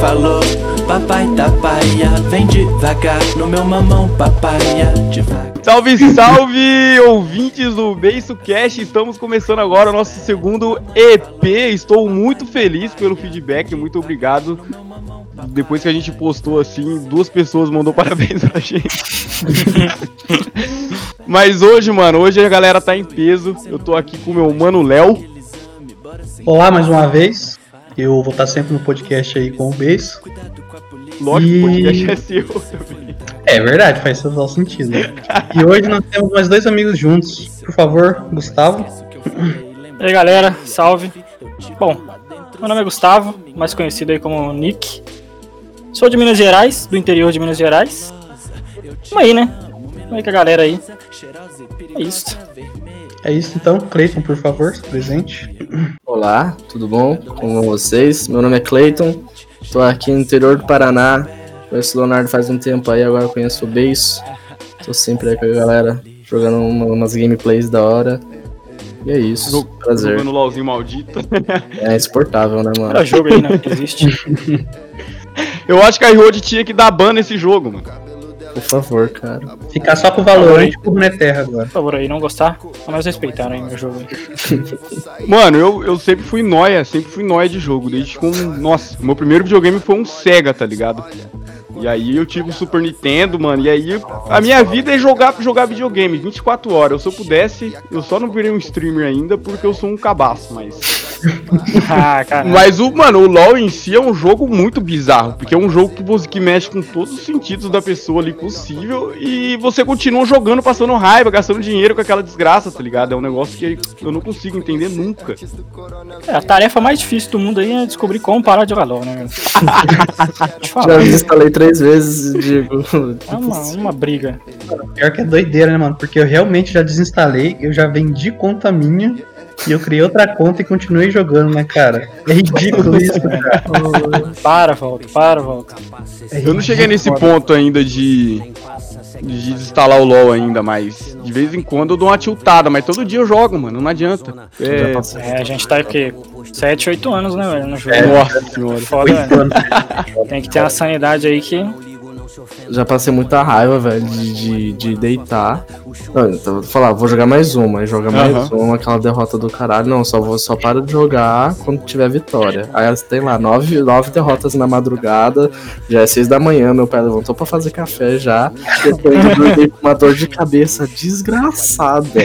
falou. Papai tapaya, vem devagar no meu mamão papaya, devagar. Salve, salve, ouvintes do Beiço Cash. Estamos começando agora o nosso segundo EP. Estou muito feliz pelo feedback, muito obrigado. Depois que a gente postou assim, duas pessoas mandou parabéns pra gente. Mas hoje, mano, hoje a galera tá em peso. Eu tô aqui com o meu mano Léo. Olá mais uma vez. Eu vou estar sempre no podcast aí com o Beijo. Lógico, E- o podcast é seu também. É verdade, faz total sentido. né? e hoje nós temos mais dois amigos juntos. Por favor, Gustavo. E aí galera, salve. Bom, meu nome é Gustavo, mais conhecido aí como Nick. Sou de Minas Gerais, do interior de Minas Gerais. Tamo aí, né? Tamo aí com a galera aí. É isso. É isso então, Cleiton, por favor, se presente. Olá, tudo bom com vocês? Meu nome é Clayton, tô aqui no interior do Paraná. Conheço o Leonardo faz um tempo aí, agora conheço o Beijo. Tô sempre aí com a galera jogando uma- umas gameplays da hora. E é isso, Jog- prazer. Jogando LOLzinho maldito. É insuportável, né, mano? Era jogo aí, né? Existe. Eu acho que a Riot tinha que dar ban nesse jogo, mano. Por favor, cara. Ficar só com o Valorant com o Runeterra agora. Por favor aí, não gostar, mas respeitar aí meu jogo. Mano, eu, eu sempre fui nóia, sempre fui nóia de jogo. Desde com. Nossa, meu primeiro videogame foi um Sega, tá ligado? E aí eu tive o Super Nintendo, mano. E aí a minha vida é jogar, jogar videogame 24 horas. Se eu pudesse, eu só não virei um streamer ainda porque eu sou um cabaço, mas. Ah. Mas o, mano, o LoL em si é um jogo muito bizarro, porque é um jogo que, você, que mexe com todos os sentidos da pessoa ali possível e você continua jogando, passando raiva, gastando dinheiro com aquela desgraça, tá ligado? É um negócio que eu não consigo entender nunca. É, a tarefa mais difícil do mundo aí é descobrir como parar de jogar LOL, né? Já desinstalei três vezes e digo. é uma, uma briga. Pior que é doideira, né, mano? Porque eu realmente já desinstalei, eu já vendi conta minha. E eu criei outra conta e continuei jogando, né, cara? É ridículo isso, cara. Para, volta, para, volta. É Eu não cheguei nesse ponto ainda de, de desinstalar o LoL ainda, mas de vez em quando eu dou uma tiltada, mas todo dia eu jogo, mano, não adianta. É, É, a gente tá aqui 7, 8 anos, né, velho, no jogo. nossa senhora. Foda, velho. Tem que ter uma sanidade aí que. Já passei muita raiva, velho, de, de, de deitar. Não, então, vou falar, vou jogar mais uma, aí joga mais uma, aquela derrota do caralho. Não, só vou só paro de jogar quando tiver vitória. Aí elas tem lá nove, nove derrotas na madrugada, já é seis da manhã, meu pai levantou pra fazer café já. Depois eu dormi com uma dor de cabeça desgraçada.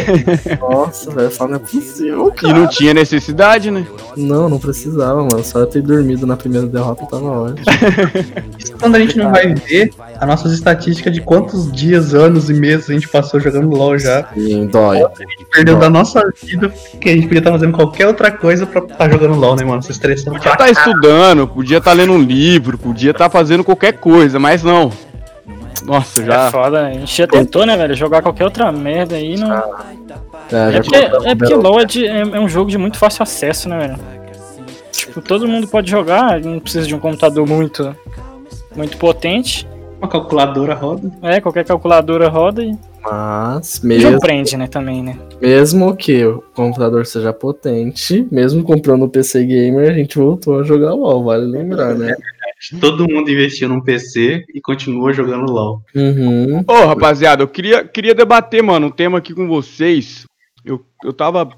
Nossa, velho, falo, não é possível, E cara. não tinha necessidade, né? Não, não precisava, mano. Só eu ter dormido na primeira derrota tava ótimo. Isso quando a gente não vai ver as nossas estatísticas de quantos dias, anos e meses a gente passou jogando LOL já. E dói. A gente perdeu da nossa vida, que a gente podia estar fazendo qualquer outra coisa pra estar jogando LOL, né, mano? Se estressando. Podia estar estudando, podia estar lendo um livro, podia estar fazendo qualquer coisa, mas não. Nossa, É já. foda, a gente já tentou, né, velho? Jogar qualquer outra merda aí não. É, É porque, é porque LOL é, de- é- é um jogo de muito fácil acesso, né, velho? Tipo, todo mundo pode jogar, não precisa de um computador muito, muito potente. Uma calculadora roda. É, qualquer calculadora roda e Mas, mesmo, prende, né, também, né? mesmo que o computador seja potente, mesmo comprando o PC Gamer, a gente voltou a jogar LOL, vale lembrar, né? Todo mundo investiu num PC e continua jogando LOL. Uhum. Ô, rapaziada, eu queria, queria debater, mano, um tema aqui com vocês. Eu, eu tava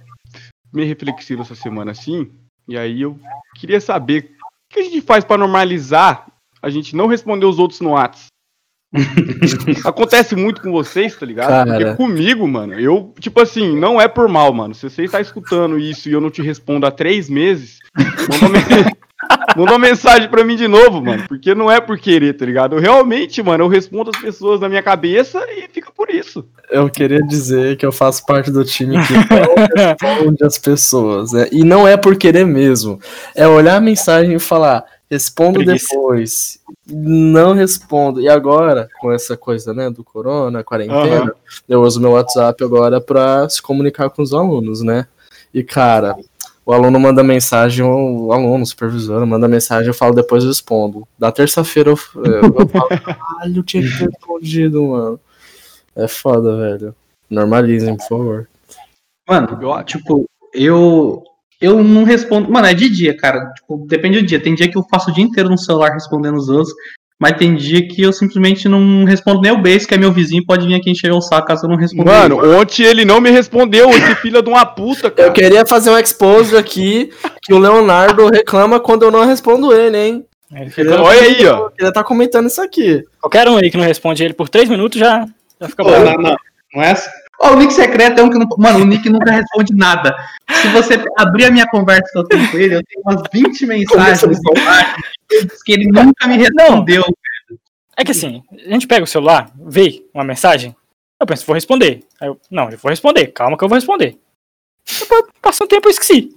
meio reflexivo essa semana assim, e aí eu queria saber o que a gente faz pra normalizar a gente não responder os outros no Whats. Acontece muito com vocês, tá ligado? Cara. Porque comigo, mano, eu, tipo assim, não é por mal, mano. Se você está escutando isso e eu não te respondo há três meses, manda uma, men- manda uma mensagem pra mim de novo, mano. Porque não é por querer, tá ligado? Eu realmente, mano, eu respondo as pessoas na minha cabeça e fica por isso. Eu queria dizer que eu faço parte do time que responde as pessoas, né? E não é por querer mesmo. É olhar a mensagem e falar, respondo Preguiça. depois. Não respondo. E agora, com essa coisa, né, do corona, quarentena, Aham. eu uso meu WhatsApp agora pra se comunicar com os alunos, né? E, cara, o aluno manda mensagem, o aluno, o supervisor, manda mensagem, eu falo, depois eu respondo. Da terça-feira eu, eu falo, caralho, eu tinha que ter respondido, mano. É foda, velho. Normalizem, por favor. Mano, Eu- tipo, eu eu não respondo. Mano, é de dia, cara. Tipo, depende do dia. Tem dia que eu passo o dia inteiro no celular respondendo os outros. Mas tem dia que eu simplesmente não respondo nem o base, que é meu vizinho, pode vir aqui encher o saco caso eu não responda. Mano, ontem ele não me respondeu, esse filho de uma puta, cara. Eu queria fazer um expose aqui que o Leonardo reclama quando eu não respondo ele, hein? Ele Ele fica- Olha aí, ó. Ele tá comentando isso aqui. Qualquer um aí que não responde ele por 3 minutos já, já fica bravo. não, não, não é assim. Ó, o Nick secreto é um que não. Mano, o Nick nunca responde nada. Se você abrir a minha conversa que eu tenho com ele, eu tenho umas 20 mensagens que ele nunca me respondeu. É que assim, a gente pega o celular, vê uma mensagem, eu penso, vou responder. Aí eu, não, eu vou responder, calma que eu vou responder. Depois, passa um tempo, eu esqueci.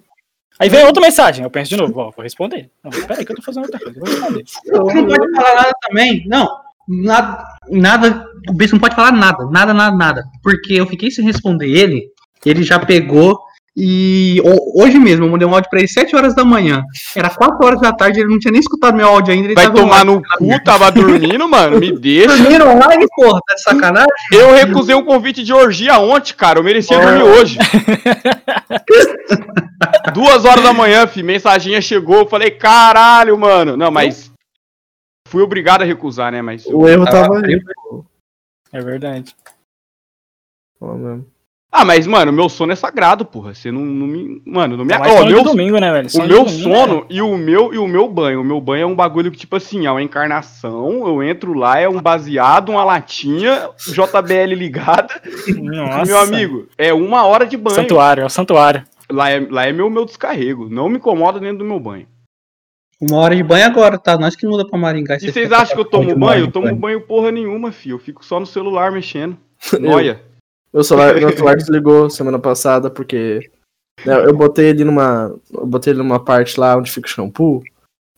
Aí vem outra mensagem, eu penso de novo, ó, vou responder. Não, peraí que eu tô fazendo outra coisa, eu vou responder. Não pode falar nada também. Não, nada. Nada. O Bess não pode falar nada, nada, nada, nada. Porque eu fiquei sem responder ele, ele já pegou. E ho- hoje mesmo, eu mandei um áudio pra ele 7 horas da manhã. Era 4 horas da tarde, ele não tinha nem escutado meu áudio ainda. Ele Vai tomar no cu, tava dormindo, mano. Me deixa. Dormindo online, porra, tá de sacanagem? Eu recusei um convite de orgia ontem, cara. Eu merecia dormir hoje. Duas horas da manhã, fi, mensaginha chegou. Eu falei, caralho, mano. Não, mas. Fui obrigado a recusar, né? Mas. O erro tava aí. pô. É verdade. Fala mesmo. Ah, mas, mano, meu sono é sagrado, porra. Você não, não me. Mano, não me. Ó, sono de meu, domingo, né, velho? o Sono de meu domingo, sono e o meu e o meu banho. O meu banho é um bagulho que, tipo assim, é uma encarnação. Eu entro lá, é um baseado, uma latinha, JBL ligada. Nossa. Meu amigo, é uma hora de banho. Santuário, é o santuário. Lá é, lá é meu, meu descarrego. Não me incomoda dentro do meu banho. Uma hora de banho agora, tá? Nós que muda pra Maringá. E vocês acham que eu tomo banho? Eu tomo banho porra nenhuma, filho. Eu fico só no celular mexendo. Noia. Meu celular, meu celular desligou semana passada porque né, eu botei ele numa. Eu botei ele numa parte lá onde fica o shampoo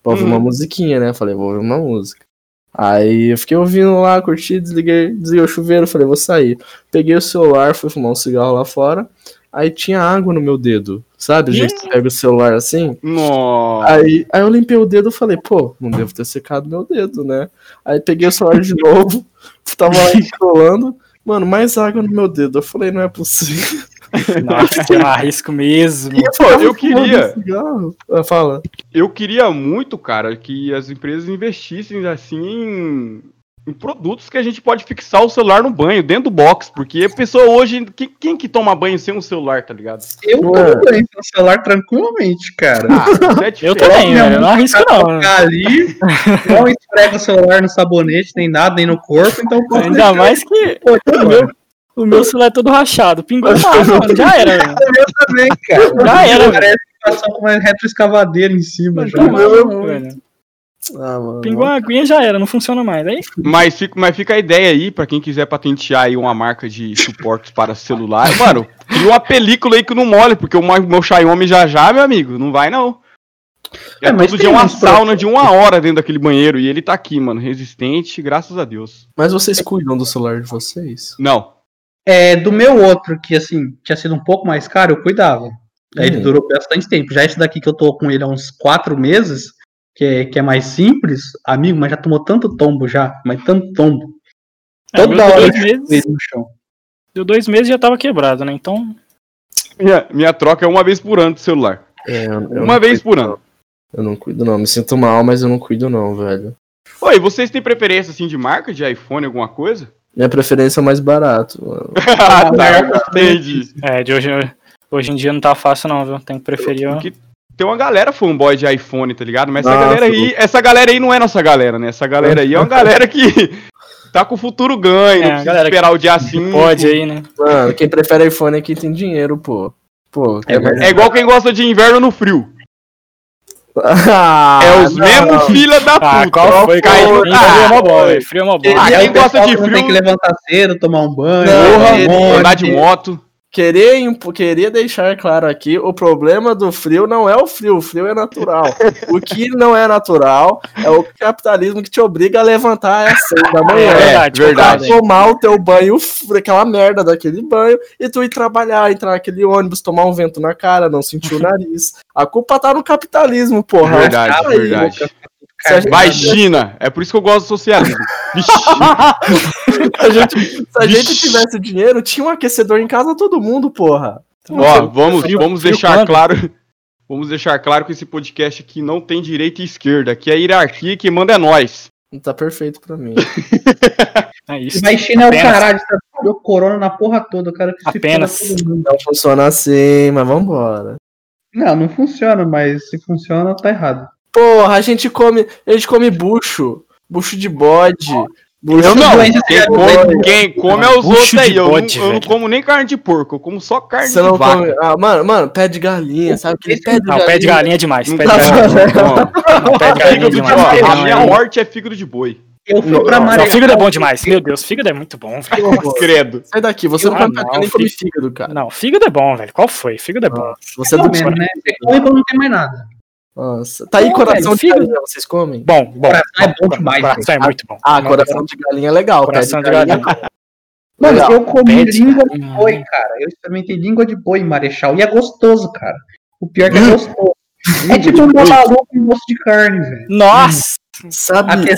pra ouvir Hum. uma musiquinha, né? Falei, vou ouvir uma música. Aí eu fiquei ouvindo lá, curti, desliguei, desliguei o chuveiro, falei, vou sair. Peguei o celular, fui fumar um cigarro lá fora. Aí tinha água no meu dedo, sabe? Que você pega o celular assim. Nossa. Aí, aí eu limpei o dedo e falei, pô, não devo ter secado meu dedo, né? Aí peguei o celular de novo, tava lá enrolando, mano, mais água no meu dedo. Eu falei, não é possível. Nossa, eu arrisco mesmo. Pô, eu queria. Ah, Fala. Eu queria muito, cara, que as empresas investissem assim em, em produtos que a gente pode fixar o celular no banho, dentro do box, porque a pessoa hoje. Quem, quem que toma banho sem um celular, tá ligado? Eu tomo banho no celular tranquilamente, cara. Ah, é Eu também, velho. Eu não arrisco, não. Ali, não esfrega o celular no sabonete, nem nada, nem no corpo, então Ainda deixar mais que Pô, o meu, o meu celular é todo rachado. Pingou mano. Já era, eu também, cara. Já era, Parece que passou com uma retroescavadeira em cima já. Já era, velho. Ah. Pingou uma aguinha já era, não funciona mais. Aí, Mas fica, mas fica a ideia aí, pra quem quiser patentear aí uma marca de suportes para celular. Mano, cria uma película aí que não mole, porque o meu meu Xiaomi já já, meu amigo, não vai não. É, É, mas todo dia uma sauna de uma hora dentro daquele banheiro e ele tá aqui, mano, resistente, graças a Deus. Mas vocês cuidam do celular de vocês? Não. É, do meu outro, que assim, tinha sido um pouco mais caro, eu cuidava. Aí ele Hum. durou bastante tempo. Já esse daqui que eu tô com ele há uns quatro meses, que é, que é mais simples, amigo, mas já tomou tanto tombo já, mas tanto tombo. é, Toda meu hora deu eu dois meses, no chão. deu dois meses e já tava quebrado, né? Então, Minha, minha troca é uma vez por ano do celular. É, eu- eu Uma vez cuido, por ano. não. Eu não cuido, não. Me sinto mal, mas eu não cuido, não, velho. Oi, vocês têm preferência assim de marca de iPhone, alguma coisa? Minha preferência é mais barato. mano. ah, tá, entendi. é, de hoje, hoje em dia não tá fácil, não, viu? Tem que preferir. ó. Porque tem uma galera fanboy de iPhone, tá ligado? Mas essa Nossa, galera aí, essa galera aí não é nossa galera, né? Essa galera aí é uma galera que tá com o futuro ganho, É, não esperar o dia 5. Pode aí, né? Mano, quem prefere iPhone é quem tem dinheiro, pô. Pô, É. É igual quem gosta de inverno no frio. Ah, é os não, mesmos não. filha da puta. Ah, qual foi? Caiu- Frio Ah, é mó bom, velho. Frio é mó bom. Ah, aí quem gosta de frio- tem que levantar cedo, tomar um banho, Não, porra. Andar de moto. Querer, deixar claro aqui, o problema do frio não é o frio, o frio é natural. o que não é natural é o capitalismo que te obriga a levantar às seis da manhã. É verdade, É, verdade. Tomar o teu banho, aquela merda daquele banho, e tu ir trabalhar, entrar naquele ônibus, tomar um vento na cara, não sentir o nariz. A culpa tá no capitalismo, porra. Verdade, aí, verdade. Gente- Vai, China. É por isso que eu gosto do socialismo. A gente- se a gente tivesse dinheiro, tinha um aquecedor em casa todo mundo, porra. Ó, vamos, Frio- vamos frio deixar claro. Vamos deixar claro que esse podcast aqui não tem direita e esquerda. Aqui é a hierarquia que manda é nós. Tá perfeito pra mim. É isso. Mas China é o Apenas. caralho, tá deu corona na porra toda, o cara que se Apenas. foda todo mundo. Não funciona assim, mas vambora. Não, não funciona, mas se funciona, tá errado. Porra, a gente come. A gente come bucho. Bucho de bode. Bucho Eu não. doença Quem de come, quem come é os Bucho outros de aí. Eu, bode, não, eu não como nem carne de porco, eu como só carne Você de não vaca. come. Ah, mano, mano, pé de galinha, sabe? Aquele pé de Não, pé de galinha é demais. Pé de tá galinha. falando. Não, pé de galinha é Fígado de demais. de A galinha minha é- morte é fígado de boi. Eu fui Não, pra Não, Marechal. fígado é bom demais. Meu Deus, fígado é muito bom, velho. Credo. Sai daqui, você não Ah, come não, galinha nem come fí- fígado, cara. Não, fígado é bom, velho. Qual foi? Fígado é bom. Você é do menos, né? Você come quando não tem mais nada. Nossa. Tá aí coração velho, de galinha, vocês comem? Bom, bom. Coração é bom demais, Coração é muito bom. Ah, coração de galinha é legal. Coração de galinha. Mano, Legal. eu comi Pé de língua de galinha. boi, cara. Eu experimentei língua de boi em Marechal. E é gostoso, cara. O pior é que é gostoso. É tipo um maluco com gosto de carne, velho. Nossa! A Sabe? é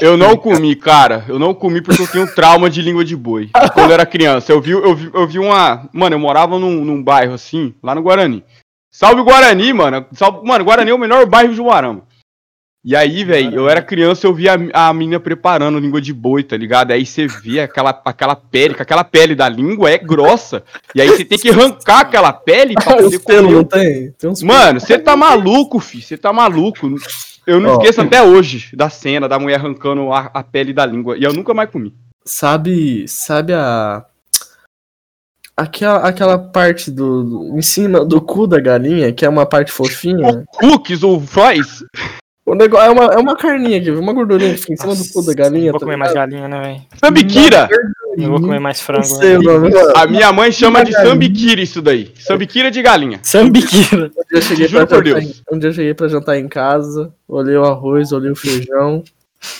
Eu não comi, cara. Eu não comi porque eu tenho trauma de língua de boi. Quando eu era criança, eu vi, eu vi, eu vi uma. Mano, eu morava num, num bairro assim, lá no Guarani. Salve Guarani, mano. Salve... Mano, Guarani é o melhor bairro de Uarama. E aí, velho, eu era criança, eu vi a, a menina preparando língua de boi, tá ligado? Aí você vê aquela, aquela pele, que aquela pele da língua é grossa. E aí você tem que arrancar aquela pele pra poder pelos não comer. tem? Tem uns Mano, você tá maluco, fi. Você tá maluco. Eu não esqueço até hoje da cena da mulher arrancando a, a pele da língua. E eu nunca mais comi. Sabe, sabe a aquela, aquela parte do, do- em cima do cu da galinha, que é uma parte fofinha? Cookies ou fries? O negócio é uma, é uma carninha aqui, uma gordurinha que fica em cima do cu da galinha. Não vou tá comer mais galinha, né, velho? Sambiquira! Não vou comer mais frango. sei né? mano. A minha mãe chama de sambiquira isso daí. Sambiquira de galinha. Sambiquira. Um dia eu cheguei Juro pra por jantar Deus. em- um dia eu cheguei pra jantar em casa, olhei o arroz, olhei o feijão,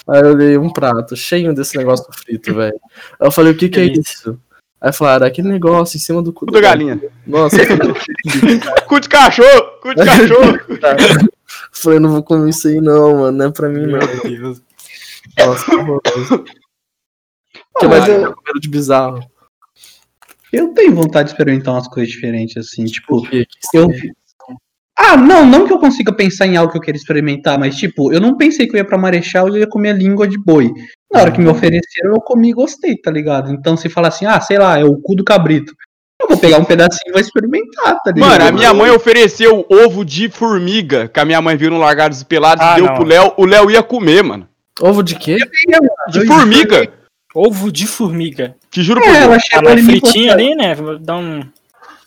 aí eu olhei um prato cheio desse negócio frito, velho. Aí eu falei, o que que é isso? Aí falaram, aquele negócio em cima do cu Cu da galinha. Nossa, eu Cu de cachorro! Cu de cachorro! falei, não vou comer isso aí não, mano, não é pra mim não. Meu Deus. Nossa, que horroroso. Que mais é comendo de bizarro? Eu tenho vontade de experimentar umas coisas diferentes, assim, tipo, eu. Ah, não, não que eu consiga pensar em algo que eu queira experimentar, mas tipo, eu não pensei que eu ia pra Marechal e eu ia comer a língua de boi. Na hora que me ofereceram, eu comi e gostei, tá ligado? Então se falar assim, ah, sei lá, é o cu do cabrito. Eu vou pegar um pedacinho e vou experimentar, tá ligado? Mano, a minha mãe ofereceu ovo de formiga, que a minha mãe viu no Largados e Pelados Ah, e deu não. pro Léo. O Léo ia comer, mano. Ovo de quê? De formiga! Ovo de formiga. Te juro por É, Deus. ela Ah, chegou mas ali fritinho ali, né? Dá um.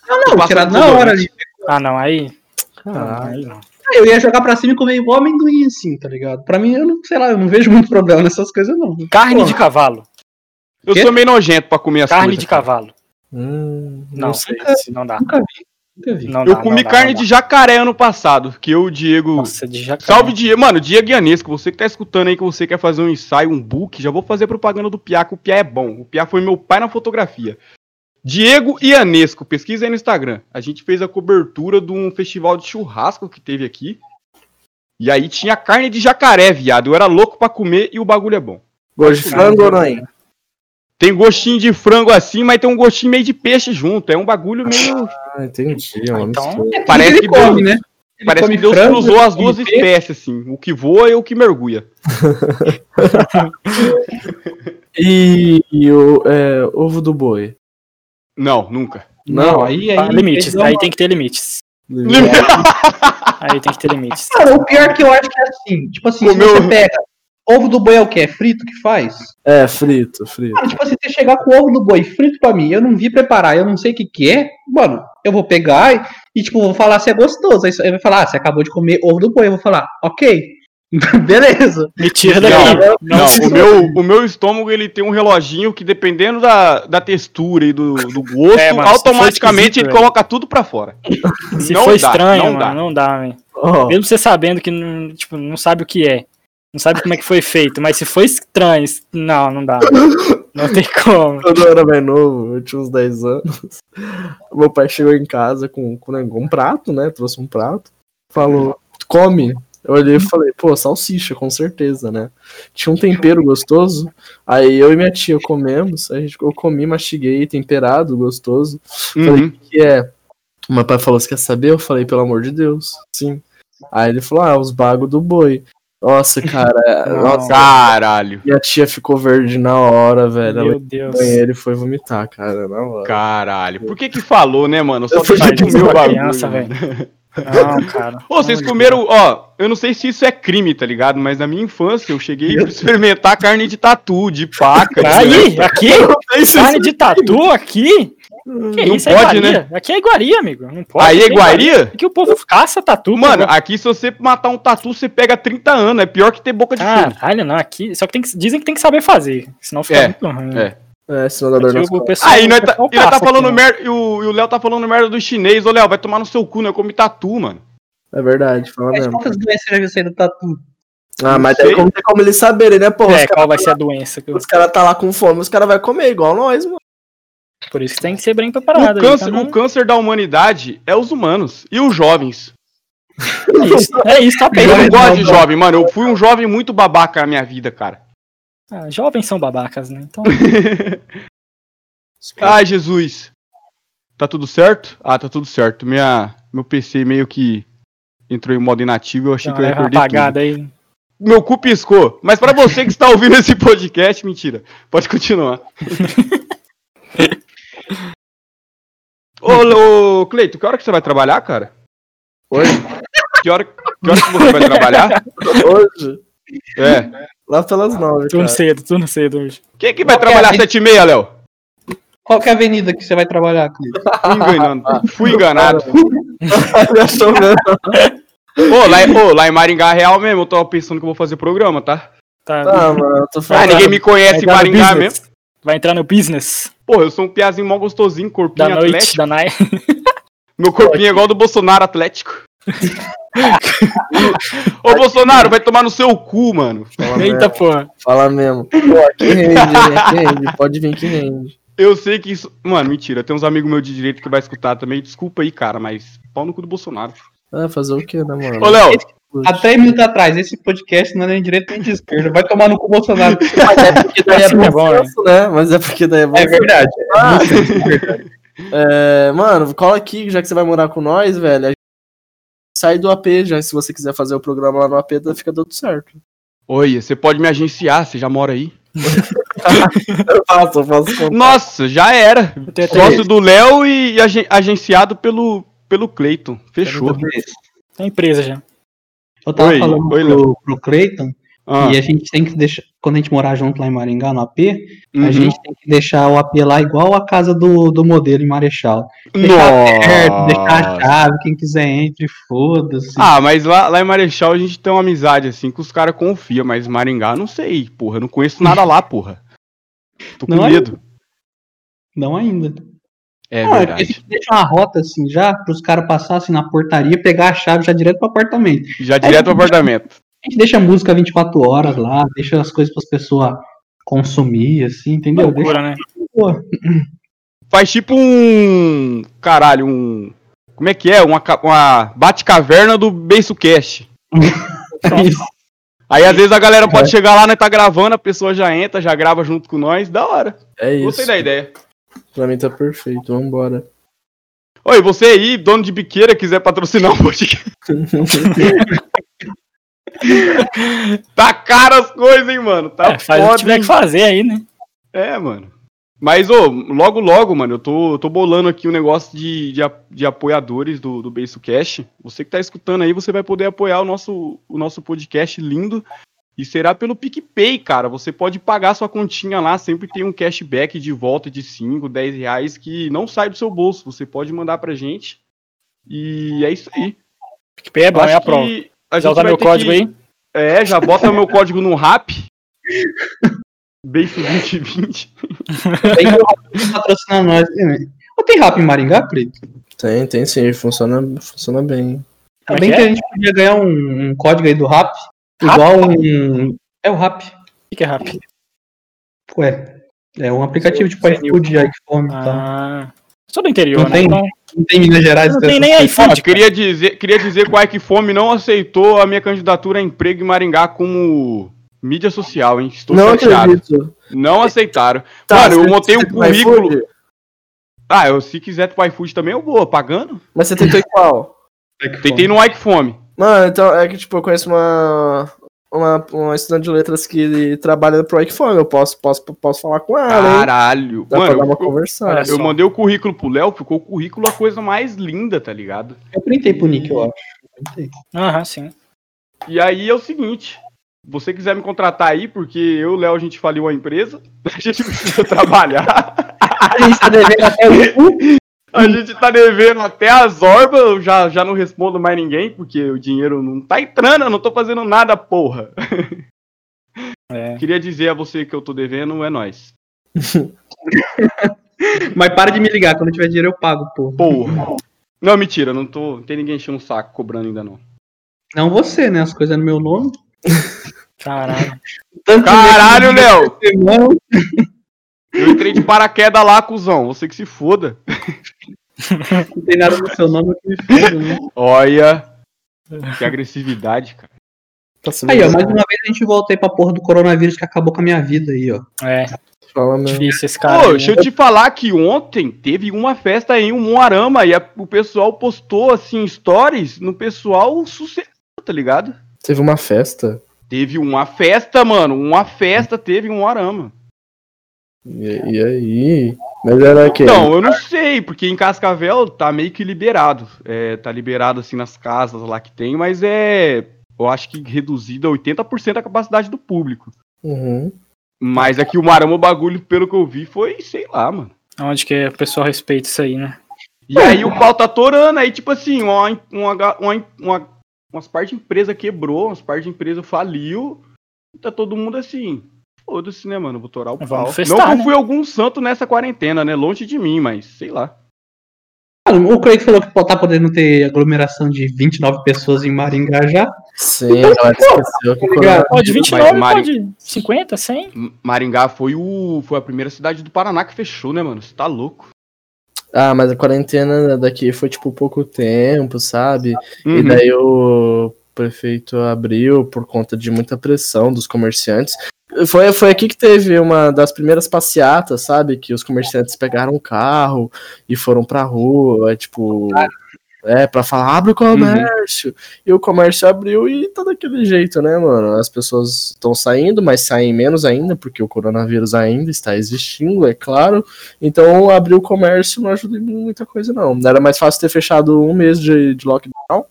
Não, não, tirado na hora desodorante. ali. Ah, não, aí. Ah, aí não. Eu ia jogar pra cima e comer igual amendoim, assim, tá ligado? Pra mim, eu não, sei lá, eu não vejo muito problema nessas coisas, não. Carne Pô, de cavalo. Eu Quê? sou meio nojento pra comer as Carne coisas. de cavalo. hum, não, Não, sei. se- Não dá. Nunca vi. Nunca vi. Não Eu dá, comi não dá, carne não de dá. jacaré ano passado, que eu, o Diego. Nossa, de jacaré. Salve, Diego. Mano, Diego Ianesco, você que tá escutando aí que você quer fazer um ensaio, um book, já vou fazer propaganda do Piá, que o Piá é bom. O Piá foi meu pai na fotografia. Diego Ianesco, pesquisa aí no Instagram. A gente fez a cobertura de um festival de churrasco que teve aqui. E aí tinha carne de jacaré, viado. Eu era louco pra comer e o bagulho é bom. Gosto de frango ou não, hein? Tem gostinho de frango assim, mas tem um gostinho meio de peixe junto. É um bagulho meio. Ah, entendi. é uma Então. É, Parece ele que come, Deus- né? Ele Parece que Deus frango, cruzou as duas peixe. espécies, assim. O que voa e o que mergulha. E, e o é, ovo do boi? Não, nunca. Não, aí, aí. Ah, limites. Aí tem que ter limites. Aí tem que ter limites. Cara, o pior que eu acho que é assim, tipo assim, se você pega. Ovo do boi é o quê? É frito que faz? É, frito, frito. Mano, tipo assim, você chegar com o ovo do boi frito pra mim, eu não vi preparar, eu não sei o que que é, mano, eu vou pegar e, e, tipo, vou falar se é gostoso. Aí você vai falar, ah, você acabou de comer ovo do boi. Eu vou falar, ok, beleza. Me tira Não, daqui. Não, se o meu, o meu estômago ele tem um reloginho que dependendo da, da textura e do, do gosto, É, mano, automaticamente ele velho. coloca tudo pra fora. Se Não for dá, estranho, não mano, dá. não dá, velho. Ó, Mesmo você sabendo que não, tipo, não sabe o que é. Não sabe como é que foi feito, mas se for estranho, não, não dá. Não tem como. quando eu era mais novo, eu tinha uns 10 anos. Meu pai chegou em casa com, com um prato, né? Trouxe um prato. Falou, come. Eu olhei e falei, pô, salsicha, com certeza, né? Tinha um tempero gostoso. Aí eu e minha tia comemos. A gente, eu comi, mastiguei, temperado, gostoso. Uhum. que é. Meu pai falou: Você quer saber? Eu falei: Pelo amor de Deus. Sim. Aí ele falou: Ah, os bagos do boi. Nossa, cara. Não. nossa, Caralho. minha tia ficou verde na hora, velho. Meu Deus. no banheiro e foi vomitar, cara, na hora. Caralho. Por que que falou, né, mano? Só Eu fui de comeu o bagulho. criança, velho. Não, cara. Ô, vocês comeram, ó, eu não sei se isso é crime, tá ligado? Mas na minha infância eu cheguei a experimentar carne de tatu, de paca. Aí, aqui? Carne de tatu aqui? Que Não isso? É pode, iguaria. Aqui é iguaria, amigo. Não pode. Aí é Aqui iguaria? Aqui o povo caça tatu. Mano, pô. aqui se você matar um tatu, você pega 30 anos. É pior que ter boca de fogo. Caralho, não, aqui. Só que, tem que dizem que tem que saber fazer. Senão fica É, muito ruim. é. É, Aqui nas o costas. Aí, nós o tá, e nós tá falando aqui, né? merda, e o, e o Léo tá falando merda do chinês. Ô, Léo, vai tomar no seu cu, né? Eu comi tatu, mano. É verdade, fala Mas mesmo. quantas doenças já viu sair do tatu? Ah, mas daí como tem como eles saberem, né, pô? É, os qual vai ser a doença? eu- Os caras tá lá com fome, os caras vão comer igual nós, mano. Por isso que tem que ser bem O preparado. aí, câncer, não- o câncer da humanidade é os humanos e os jovens. É isso, é isso, tá bem. Eu não gosto de jovem, mano. Eu fui um jovem muito babaca na minha vida, cara. Ah, jovens são babacas, né? Então, Ai, Jesus. Tá tudo certo? Ah, tá tudo certo. Minha, meu PC meio que entrou em modo inativo. Eu achei dá que eu ia uma perder tudo. apagada aí. Meu cu piscou. Mas pra você que está ouvindo esse podcast, mentira. Pode continuar. ô, ô, Cleito, que hora que você vai trabalhar, cara? Oi? Que hora, que hora que você vai trabalhar? Hoje, É. lá pelas nove, Turno cedo, turno cedo hoje. Quem é que vai trabalhar sete e meia, Léo? Qual que é a avenida que você vai trabalhar, Cleiton? Fui enganado. Fui enganado. Ô, lá, em- ô, lá em Maringá Real mesmo, eu tava pensando que eu vou fazer programa, tá? Tá, Ah, mano, eu tô Ah, falando. ninguém me vai conhece em entrar no Maringá business. mesmo. Vai entrar no business Pô, eu sou um piazinho mó gostosinho, corpinho da noite, atlético. da night. Meu corpinho é igual do Bolsonaro Atlético. Ô, Bolsonaro, vai tomar no seu cu, mano. Fala Eita mesmo, porra. fala mesmo. Pô, aqui rende, hein? Aqui rende. Pode vir que rende. Eu sei que isso. Mano, mentira. Tem uns amigos meus de direito que vai escutar também. Desculpa aí, cara, mas pau no cu do Bolsonaro. Ah, fazer o quê, né, mano? Ô, Léo, Há três minutos atrás, esse podcast não é nem direito nem de esquerda. Vai tomar no cu Bolsonaro. Mas é porque daí é é bom, senso, né? Mas é porque daí é bom É verdade. É, mano, cola aqui, já que você vai morar com nós, velho. Sai do AP, já se você quiser fazer o programa lá no AP, fica tudo certo. oi, você pode me agenciar, você já mora aí. Eu faço, eu faço contato. Nossa, já era. Sócio do Léo e agen- agenciado pelo, pelo Cleiton. Fechou. tem empresa já. Eu tava Oi, falando oi, pro, pro Cleiton Ah, e a gente tem que deixar. Quando a gente morar junto lá em Maringá, no AP, uhum. a gente tem que deixar o AP lá igual a casa do, do modelo em Marechal. Deixar aberto, deixar a Nossa. chave, quem quiser entre, foda-se. Ah, mas lá, lá em Marechal a gente tem uma amizade assim que os caras confiam, mas Maringá não sei, porra. Não conheço nada lá, porra. Tô com Não é? medo. Não ainda. É Não, é porque a verdade. gente deixa uma rota assim já, pros caras passarem na portaria, pegar a chave já direto pro apartamento. Já direto pro apartamento. A gente deixa a música 24 horas lá, deixa as coisas pras pessoas consumir, assim, entendeu? Deixa, Loucura, né? Faz tipo um. Caralho, um. Como é que é? Uma, uma bate-caverna do BeiçoCast. isso. Aí às vezes a galera pode chegar lá, né? Tá gravando, a pessoa já entra, já grava junto com nós. Da hora. É isso. Gostei da ideia. Pra mim tá perfeito, vambora. Oi, você aí, dono de biqueira, quiser patrocinar um podcast. tá caro as coisas, hein, mano? Tá É, faz o que foda, tiver hein? que fazer aí, né? É, mano. Mas, ô, logo, logo, mano, eu tô, tô bolando aqui um negócio de, de, de apoiadores do, do Beiço Cash. Você que tá escutando aí, você vai poder apoiar o nosso, o nosso podcast lindo. E será pelo PicPay, cara. Você pode pagar sua continha lá, sempre tem um cashback de volta de 5, 10 reais que não sai do seu bolso. Você pode mandar pra gente. E é isso aí. PicPay é bom, é a prova. que a Já gente usar vai meu ter código que- aí? É, já bota meu código no rap. Beiço 2020. Tem que o Rap patrocinar nós. né? Ou tem rap em Maringá, Preto? Tem, tem sim, funciona, funciona bem. Como é Também que que, é? a gente podia ganhar um, um código aí do rap. Igual um. É o rap. O que é rap? Ué. É um aplicativo tipo iFood, iPhone e tal. Ah, sou do interior, Não né? tem? Então, Não tem Minas Gerais. não tem nem iPhone. Eu queria dizer, queria dizer que o Ike Fome não aceitou a minha candidatura a emprego em Maringá como mídia social, hein? Estou não chateado. acredito. Não aceitaram. Tá, Mano, eu montei um currículo. Ah, eu, se quiser pro iFood também, eu vou, pagando. Mas você tentou em qual? Tentei no Ike Fome. Mano, então é que, tipo, eu conheço uma, uma, uma estudante de letras que trabalha pro Icfone. Eu posso, posso, posso falar com ela, hein? Caralho. Dá pra Mano, dar uma eu, conversada. eu só. mandei o currículo pro Léo, ficou o currículo a coisa mais linda, tá ligado? Eu printei pro Nick, eu acho. Eu printei. Aham, sim. E aí é o seguinte. Você quiser me contratar aí, porque eu e o Léo, a gente faliu a empresa, a gente precisa trabalhar. A gente tá devendo até o A gente tá devendo até as orbas, eu já, já não respondo mais ninguém, porque o dinheiro não tá entrando, eu não tô fazendo nada, porra. É. Queria dizer a você que eu tô devendo, é nóis. Mas para de me ligar, quando tiver dinheiro eu pago, pô. Porra. Não, mentira, não tô. Não tem ninguém enchendo um saco cobrando ainda não. Não você, né? As coisas no meu nome. Caralho. Tanto Caralho, Léo! Eu entrei de paraquedas lá, cuzão. Você que se foda. Não tem nada no seu nome que me foda, né? Olha. Que agressividade, cara. Nossa, Aí, ó, mais uma vez a gente volta aí pra porra do coronavírus que acabou com a minha vida aí, ó. É, difícil esse cara. Pô, aí, deixa né? eu te falar que ontem teve uma festa em Umuarama e a- o pessoal postou, assim, stories no pessoal sossegado, tá ligado? Teve uma festa. Teve uma festa, mano. Uma festa teve em Umuarama. E, e aí? Mas era o quê? Então, eu não sei, porque em Cascavel tá meio que liberado. É, tá liberado, assim, nas casas lá que tem, mas é... Eu acho que reduzido a 80% da capacidade do público. Uhum. Mas aqui o Marama, o bagulho, pelo que eu vi, foi, sei lá, mano. Onde que o pessoal respeita isso aí, né? E aí o pau tá torando, aí tipo assim, uma, uma, uma, uma- umas partes de empresa quebrou, umas partes de empresa faliu, e tá todo mundo assim, foda-se, né, mano, vou torar o Vamos pau. festar, Não que eu né? fui algum santo nessa quarentena, né, longe de mim, mas sei lá. Mano, o Craig falou que tá podendo ter aglomeração de 29 pessoas em Maringá já. Sim, a galera esqueceu que Obrigado. Pode Mas 29, Mari- pode 50, 100? M- Maringá foi, o, foi a primeira cidade do Paraná que fechou, né, mano, você tá louco. Ah, mas a quarentena daqui foi tipo pouco tempo, sabe? E Uhum. daí o prefeito abriu por conta de muita pressão dos comerciantes. Foi, foi aqui que teve uma das primeiras passeatas, sabe? Que os comerciantes pegaram um carro e foram pra rua, tipo. É, pra falar, abre o comércio. E o comércio abriu e tá daquele jeito, né, mano? As pessoas estão saindo, mas saem menos ainda, porque o coronavírus ainda está existindo, é claro. Então, abrir o comércio não ajuda em muita coisa, não. Era mais fácil ter fechado um mês de, de lockdown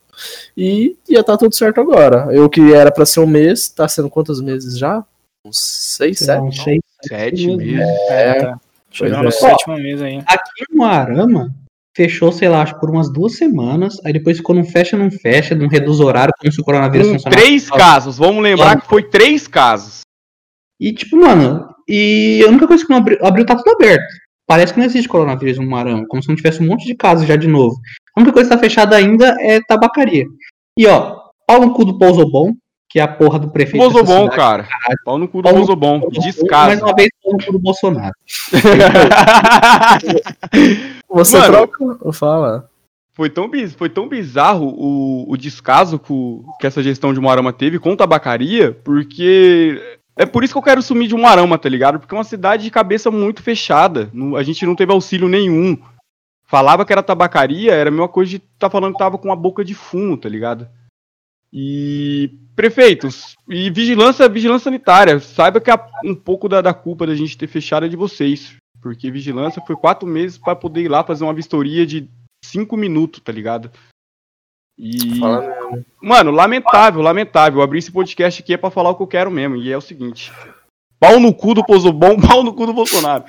e ia estar tudo certo agora. Eu que era pra ser um mês, tá sendo quantos meses já? Uns seis, sete? Não sei. Sete meses. É, tá. Chegando no é. sétimo mês aí. Aqui no Arama, fechou, sei lá, acho por umas duas semanas. Aí depois ficou não fecha, não fecha, não reduz horário, como se o coronavírus Com funcionasse. três casos, vamos lembrar que foi três casos. E tipo, mano, e a única coisa que não abriu, abriu tá tudo aberto. Parece que não existe coronavírus no Arama, como se não tivesse um monte de casos já de novo. A única coisa que tá fechada ainda é tabacaria. E ó, pau no cu do Pouso Bom, que é a porra do prefeito. Bozobon, cara. Pau no cu do Pau no- Bozobon. E Mais descaso. uma vez, pau no cu do Bolsonaro. Você Mano. troca ou fala? Foi tão, biz- foi tão bizarro o, o descaso que, o- que essa gestão de Moarama teve com tabacaria, porque é por isso que eu quero sumir de Moarama, tá ligado? Porque é uma cidade de cabeça muito fechada. Não- a gente não teve auxílio nenhum. Falava que era tabacaria, era a mesma coisa de tá falando que tava com a boca de fumo, tá ligado? E prefeitos, e vigilância, vigilância sanitária, saiba que a- um pouco da, da culpa da gente ter fechado é de vocês. Porque vigilância foi quatro meses pra poder ir lá fazer uma vistoria de cinco minutos, tá ligado? E. Fala. Mano, lamentável, lamentável. Eu abri esse podcast aqui é pra falar o que eu quero mesmo. E é o seguinte: pau no cu do Pozobon, pau no cu do Bolsonaro.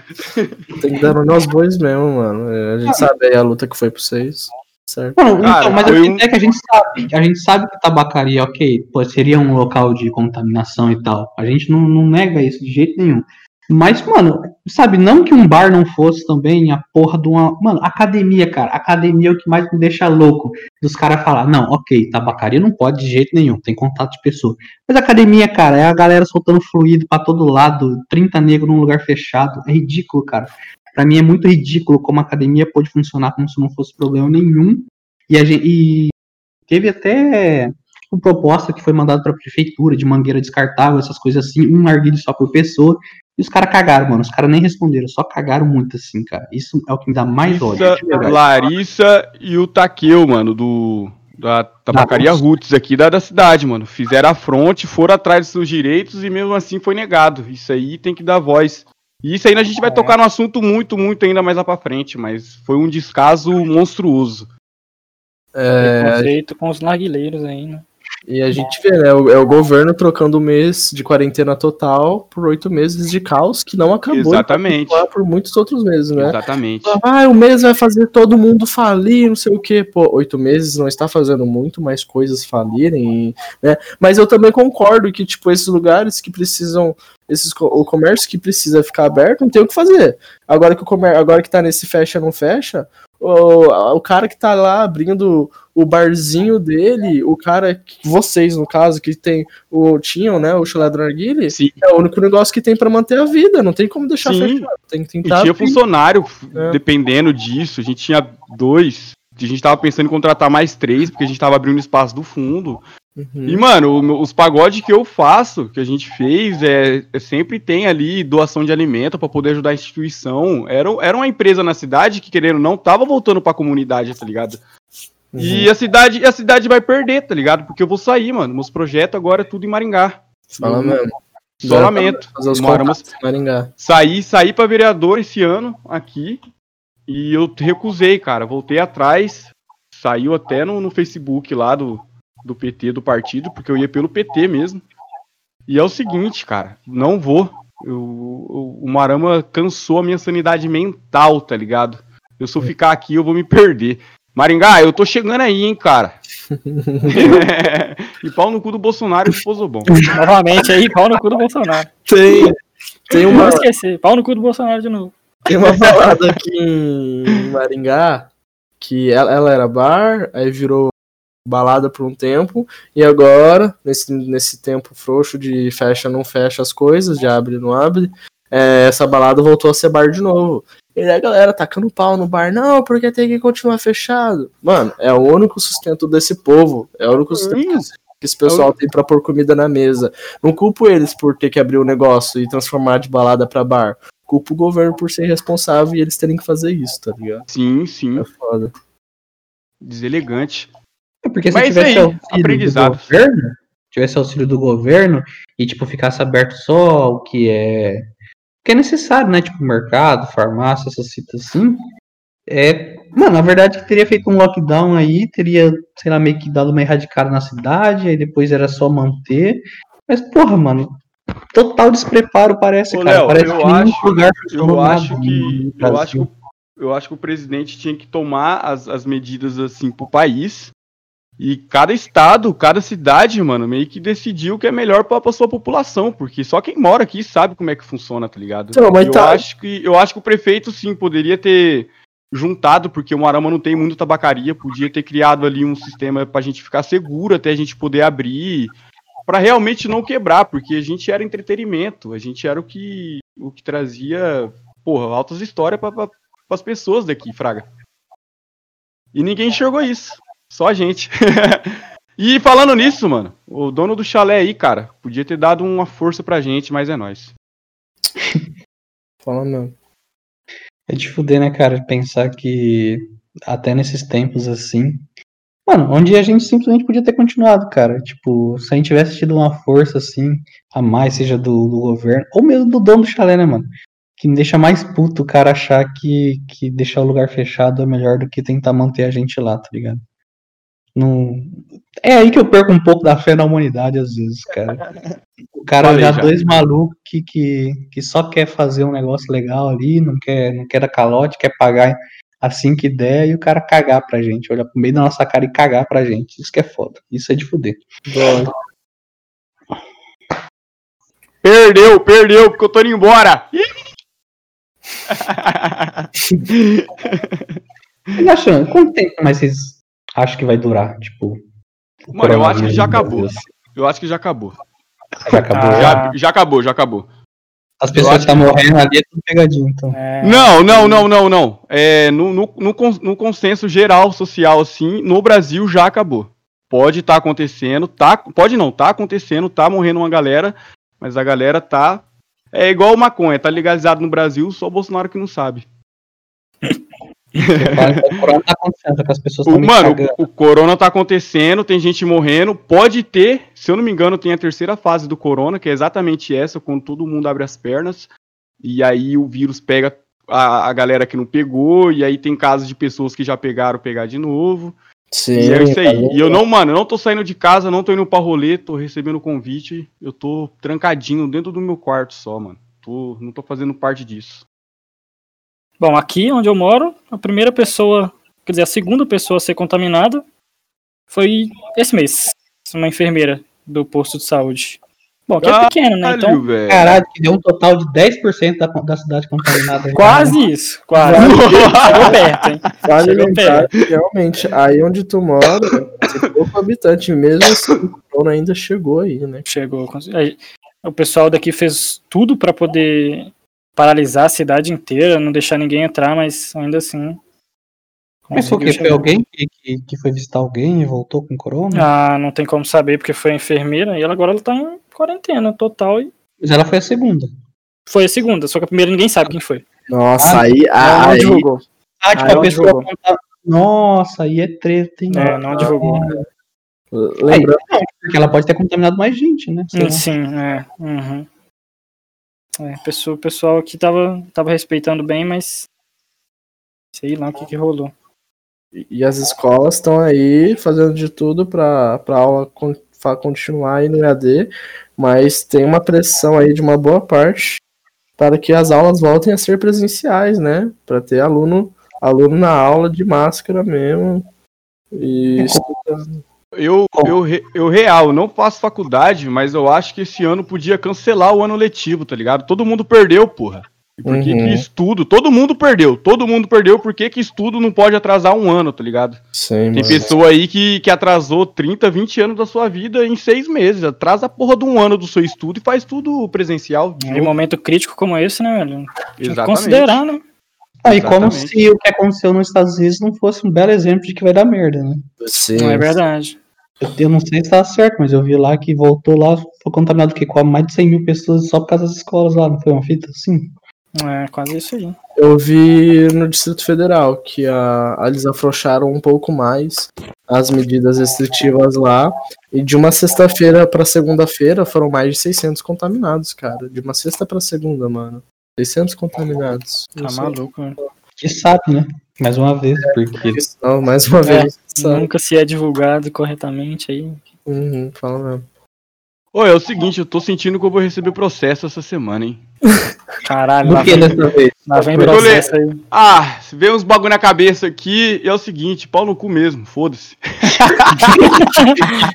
Tem que dar nós bois mesmo, mano. É, A gente sabe aí a luta que foi pra vocês. Certo. Mano, Cara, então, mas a um- gente é que a gente sabe, a gente sabe que tabacaria, ok, pô, seria um local de contaminação e tal. A gente não, não nega isso de jeito nenhum. Mas, mano, sabe, não que um bar não fosse também a porra de uma. Mano, academia, cara. Academia é o que mais me deixa louco. Dos caras falar, não, ok, tabacaria não pode de jeito nenhum, tem contato de pessoa. Mas academia, cara, é a galera soltando fluido pra todo lado, 30 negros num lugar fechado. É ridículo, cara. Pra mim é muito ridículo como a academia pode funcionar como se não fosse problema nenhum. E, a gente, e teve até uma proposta que foi mandada para a prefeitura de mangueira descartável, essas coisas assim, um narguilho só por pessoa. E os caras cagaram, mano. Os caras nem responderam, só cagaram muito assim, cara. Isso é o que me dá mais ódio. Larissa. Larissa e o Takeu, mano, do. Da tabacaria. Roots aqui da, da cidade, mano. Fizeram a fronte, foram atrás dos seus direitos e mesmo assim foi negado. Isso aí tem que dar voz. E isso aí a gente vai tocar no assunto muito, muito ainda mais lá pra frente, mas foi um descaso monstruoso. É, Preconceito com os narguileiros aí, né? e a gente vê, né? o- É o governo trocando o mês de quarentena total por oito meses de caos que não acabou. e vai Exatamente. por muitos outros meses, né? Exatamente. Ah, o mês vai fazer todo mundo falir, não sei o quê. Pô, oito meses não está fazendo muito mais coisas falirem, né? Mas eu também concordo que, tipo, esses lugares que precisam, esses, o comércio que precisa ficar aberto, não tem o que fazer. Agora que o comércio, agora que tá nesse fecha, não fecha, o, o cara que tá lá abrindo o barzinho dele, o cara, que- vocês, no caso, que tem o, tinham, né, o chalé do narguile, é o único negócio que tem pra manter a vida, não tem como deixar Sim. fechado, tem que E tentar tinha abrir. funcionário É. dependendo disso. A gente tinha dois. A gente tava pensando em contratar mais três, porque a gente tava abrindo espaço do fundo. Uhum. E, mano, os pagodes que eu faço, que a gente fez, é, é sempre tem ali doação de alimento pra poder ajudar a instituição. Era, era uma empresa na cidade que, querendo ou não, tava voltando pra comunidade, tá ligado? E a cidade, a cidade vai perder, tá ligado? Porque eu vou sair, mano. Meus projetos agora é tudo em Maringá. Fala mesmo. Só Dá lamento. Moramos- Maringá. Saí, saí pra vereador esse ano aqui e eu recusei, cara. Voltei atrás, saiu até no, no Facebook lá do, do PT, do partido, porque eu ia pelo PT mesmo. E é o seguinte, cara, não vou. Eu, eu- o Marama cansou a minha sanidade mental, tá ligado? Eu se eu ficar aqui, eu vou me perder. Maringá, eu tô chegando aí, hein, cara. e pau no cu do Bolsonaro e do Pozobon. Novamente aí, pau no cu do Bolsonaro. Tem, tem, Não uma, esquecer, pau no cu do Bolsonaro de novo. tem uma balada aqui em Maringá que ela, ela era bar, aí virou balada por um tempo, e agora, nesse, nesse tempo frouxo de fecha, não fecha as coisas, de abre, não abre, é, essa balada voltou a ser bar de novo. E aí a galera tacando pau no bar, não, porque tem que continuar fechado. Mano, é o único sustento desse povo, é o único sustento que esse pessoal tem pra pôr comida na mesa. Não culpo eles por ter que abrir o negócio e transformar de balada pra bar. Culpo o governo por ser responsável e eles terem que fazer isso, tá ligado? Sim, sim. É foda. Deselegante. Porque se Mas tivesse aí, auxílio aprendizado. do governo, tivesse auxílio do governo e tipo ficasse aberto só o que é o que é necessário, né? Tipo mercado, farmácia, essas citas assim. É, mano, na verdade teria feito um lockdown aí, teria, sei lá, meio que dado uma erradicada na cidade, aí depois era só manter. Mas porra, mano, total despreparo parece, Ô, cara. Léo, parece eu que acho- lugar Eu acho que. Eu acho que, eu acho que o presidente tinha que tomar as, as medidas assim pro país. E cada estado, cada cidade, mano, meio que decidiu o que é melhor pra, pra sua população. Porque só quem mora aqui sabe como é que funciona, tá ligado? Então, mas eu, tá- acho que, eu acho que o prefeito, sim, poderia ter juntado, porque o Marama não tem muito tabacaria, podia ter criado ali um sistema pra gente ficar seguro até a gente poder abrir. Pra realmente não quebrar, porque a gente era entretenimento, a gente era o que, o que trazia, porra, altas histórias para as pessoas daqui, Fraga. E ninguém enxergou isso, só a gente. e falando nisso, mano, o dono do chalé aí, cara, podia ter dado uma força pra gente, mas é nóis. Fala mesmo. É de fuder, né, cara? Pensar que até nesses tempos assim. Mano, onde a gente simplesmente podia ter continuado, cara. Tipo, se a gente tivesse tido uma força assim, a mais, seja do, do governo, ou mesmo do dono do chalé, né, mano? Que me deixa mais puto o cara achar que, que deixar o lugar fechado é melhor do que tentar manter a gente lá, tá ligado? Não... É aí que eu perco um pouco da fé na humanidade, às vezes, cara. O cara Falei olhar já. dois malucos que, que, que só quer fazer um negócio legal ali, não quer, não quer dar calote, quer pagar assim que der, e o cara cagar pra gente, olhar pro meio da nossa cara e cagar pra gente. Isso que é foda. Isso é de fuder. Bom, Perdeu, perdeu, porque eu tô indo embora. Achando, quanto tempo mais vocês acham que vai durar? Tipo. o Mano, eu acho que já acabou. Eu acho que já acabou. Já acabou. Ah. já? Já, acabou, já acabou. As pessoas acho que estão morrendo ali é tudo pegadinho, então. É, Não, não, não, não, não. É, no, no, no, no consenso geral social, assim, no Brasil já acabou. Pode estar acontecendo, tá, pode não, tá acontecendo, tá morrendo uma galera, mas a galera tá É igual maconha, tá legalizado no Brasil, só o Bolsonaro que não sabe. O corona tá acontecendo, que as pessoas O, mano, cagando. o corona tá acontecendo, tem gente morrendo. Pode ter, se eu não me engano, tem a terceira fase do corona, que é exatamente essa, quando todo mundo abre as pernas. E aí o vírus pega a, a galera que não pegou, e aí tem casos de pessoas que já pegaram pegar de novo. Sim. E é isso aí. falou. E eu não, mano, eu não tô saindo de casa, não tô indo pra rolê, tô recebendo convite. Eu tô trancadinho dentro do meu quarto só, mano. Tô, não tô fazendo parte disso. Bom, aqui onde eu moro, a primeira pessoa, quer dizer, a segunda pessoa a ser contaminada foi esse mês. Uma enfermeira do posto de saúde. Bom, aqui é pequeno, né? Então, Caralho, velho. Caralho, que deu um total de 10% da, da cidade contaminada. aí, quase isso, quase. Chegou perto, hein? Vale Chegou lembrar que realmente, aí onde tu mora, tem pouco habitante, mesmo assim, o corona ainda chegou aí, né? Chegou. O pessoal daqui fez tudo pra poder paralisar a cidade inteira, não deixar ninguém entrar, mas ainda assim. Mas foi conseguiu Foi alguém que, que, que foi visitar alguém e voltou com corona? Ah, não tem como saber porque foi a enfermeira e ela agora ela tá em quarentena total e Mas ela foi a segunda. foi a segunda, só que a primeira ninguém sabe quem foi. Nossa, Ah, aí, Ela não aí, divulgou. Ah, tipo, Ah, a pessoa Nossa, aí é treta, hein? É, não divulgou. lembrando, Não, porque ela pode ter contaminado mais gente, né? Lá. Sim, é. Uhum. É, pessoa, o pessoal aqui tava, tava respeitando bem, mas. Sei lá o que, que rolou. e as escolas estão aí fazendo de tudo pra, pra aula con- continuar aí no EAD, mas tem uma pressão aí de uma boa parte para que as aulas voltem a ser presenciais, né? Para ter aluno, aluno na aula de máscara mesmo. E Eu, eu, eu real, não faço faculdade, mas eu acho que esse ano podia cancelar o ano letivo, tá ligado? Todo mundo perdeu, porra. E por que Uhum. que estudo? Todo mundo perdeu. Todo mundo perdeu, por que que estudo não pode atrasar um ano, tá ligado? Sim, Tem mano. pessoa aí que, que atrasou 30, 20 anos da sua vida em seis meses. Atrasa a porra de um ano do seu estudo e faz tudo presencial. Em um momento crítico como esse, né, velho? Exatamente. considerar, né? Ah, e como se o que aconteceu nos Estados Unidos não fosse um belo exemplo de que vai dar merda, né? Sim. Não é verdade. Eu, eu não sei se tá certo, mas eu vi lá que voltou lá, foi contaminado o quê? Com mais de 100 mil pessoas só por causa das escolas lá, não foi uma fita assim? É quase isso aí. Eu vi no Distrito Federal que a, eles afrouxaram um pouco mais as medidas restritivas lá. E de uma sexta-feira pra segunda-feira foram mais de 600 contaminados, cara. De uma sexta pra segunda, mano. 600 contaminados. Tá maluco, velho. Que sabe, né? Mais uma vez, porque Não, mais uma É, vez. sabe? Nunca se é divulgado corretamente aí. Uhum, fala mesmo. Ô, é o seguinte, eu tô sentindo que eu vou receber processo essa semana, hein? Caralho, do que dessa vez? lá vem processo aí. Ah, se vê uns bagulho na cabeça aqui, é o seguinte, pau no cu mesmo, foda-se.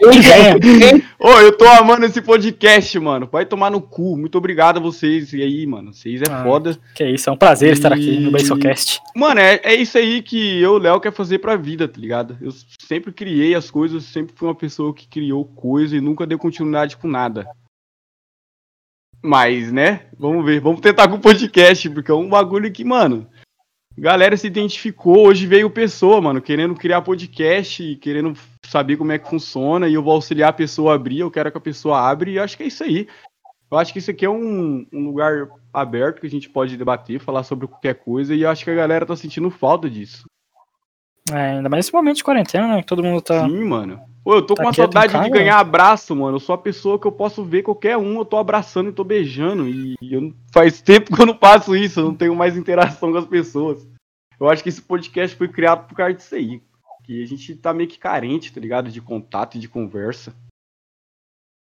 Ô, eu tô amando esse podcast, mano. Vai tomar no cu. Muito obrigado a vocês. E aí, mano, vocês é Ah. foda. Que isso, é um prazer estar aqui no E- Basecast. Mano, é, é isso aí que eu, Léo, quer fazer pra vida, tá ligado? Eu sempre criei as coisas, sempre fui uma pessoa que criou coisa e nunca deu continuidade com nada. Mas, né? Vamos ver. Vamos tentar com o podcast, porque é um bagulho que, mano. Galera se identificou, hoje veio pessoa, mano, querendo criar podcast querendo saber como é que funciona, e eu vou auxiliar a pessoa a abrir, eu quero que a pessoa abra, e acho que é isso aí. Eu acho que isso aqui é um, um lugar aberto que a gente pode debater, falar sobre qualquer coisa, e eu acho que a galera tá sentindo falta disso. É, ainda mais nesse momento de quarentena, né? Que todo mundo tá. Sim, mano. Pô, eu tô Tá com uma saudade de casa, ganhar abraço, mano. Eu sou a pessoa que eu posso ver qualquer um, eu tô abraçando e tô beijando. E eu faz tempo que eu não faço isso, eu não tenho mais interação com as pessoas. Eu acho que esse podcast foi criado por causa disso aí. Que a gente tá meio que carente, tá ligado? De contato e de conversa.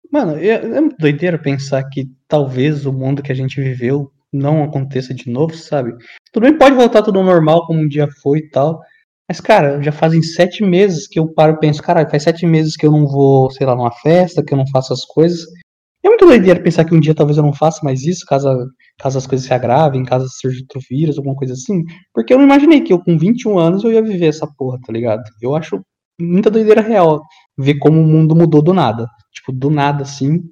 Mano, é, é muito doideira pensar que talvez o mundo que a gente viveu não aconteça de novo, sabe? Tudo bem, pode voltar tudo normal como um dia foi e tal. Mas, cara, já fazem sete meses que eu paro e penso, caralho, faz sete meses que eu não vou, sei lá, numa festa, que eu não faço as coisas. É muito doideira pensar que um dia talvez eu não faça mais isso, caso, caso as coisas se agravem, caso surja outro vírus, alguma coisa assim. Porque eu não imaginei que eu, com 21 anos, eu ia viver essa porra, tá ligado? Eu acho muita doideira real ver como o mundo mudou do nada. Tipo, do nada, assim.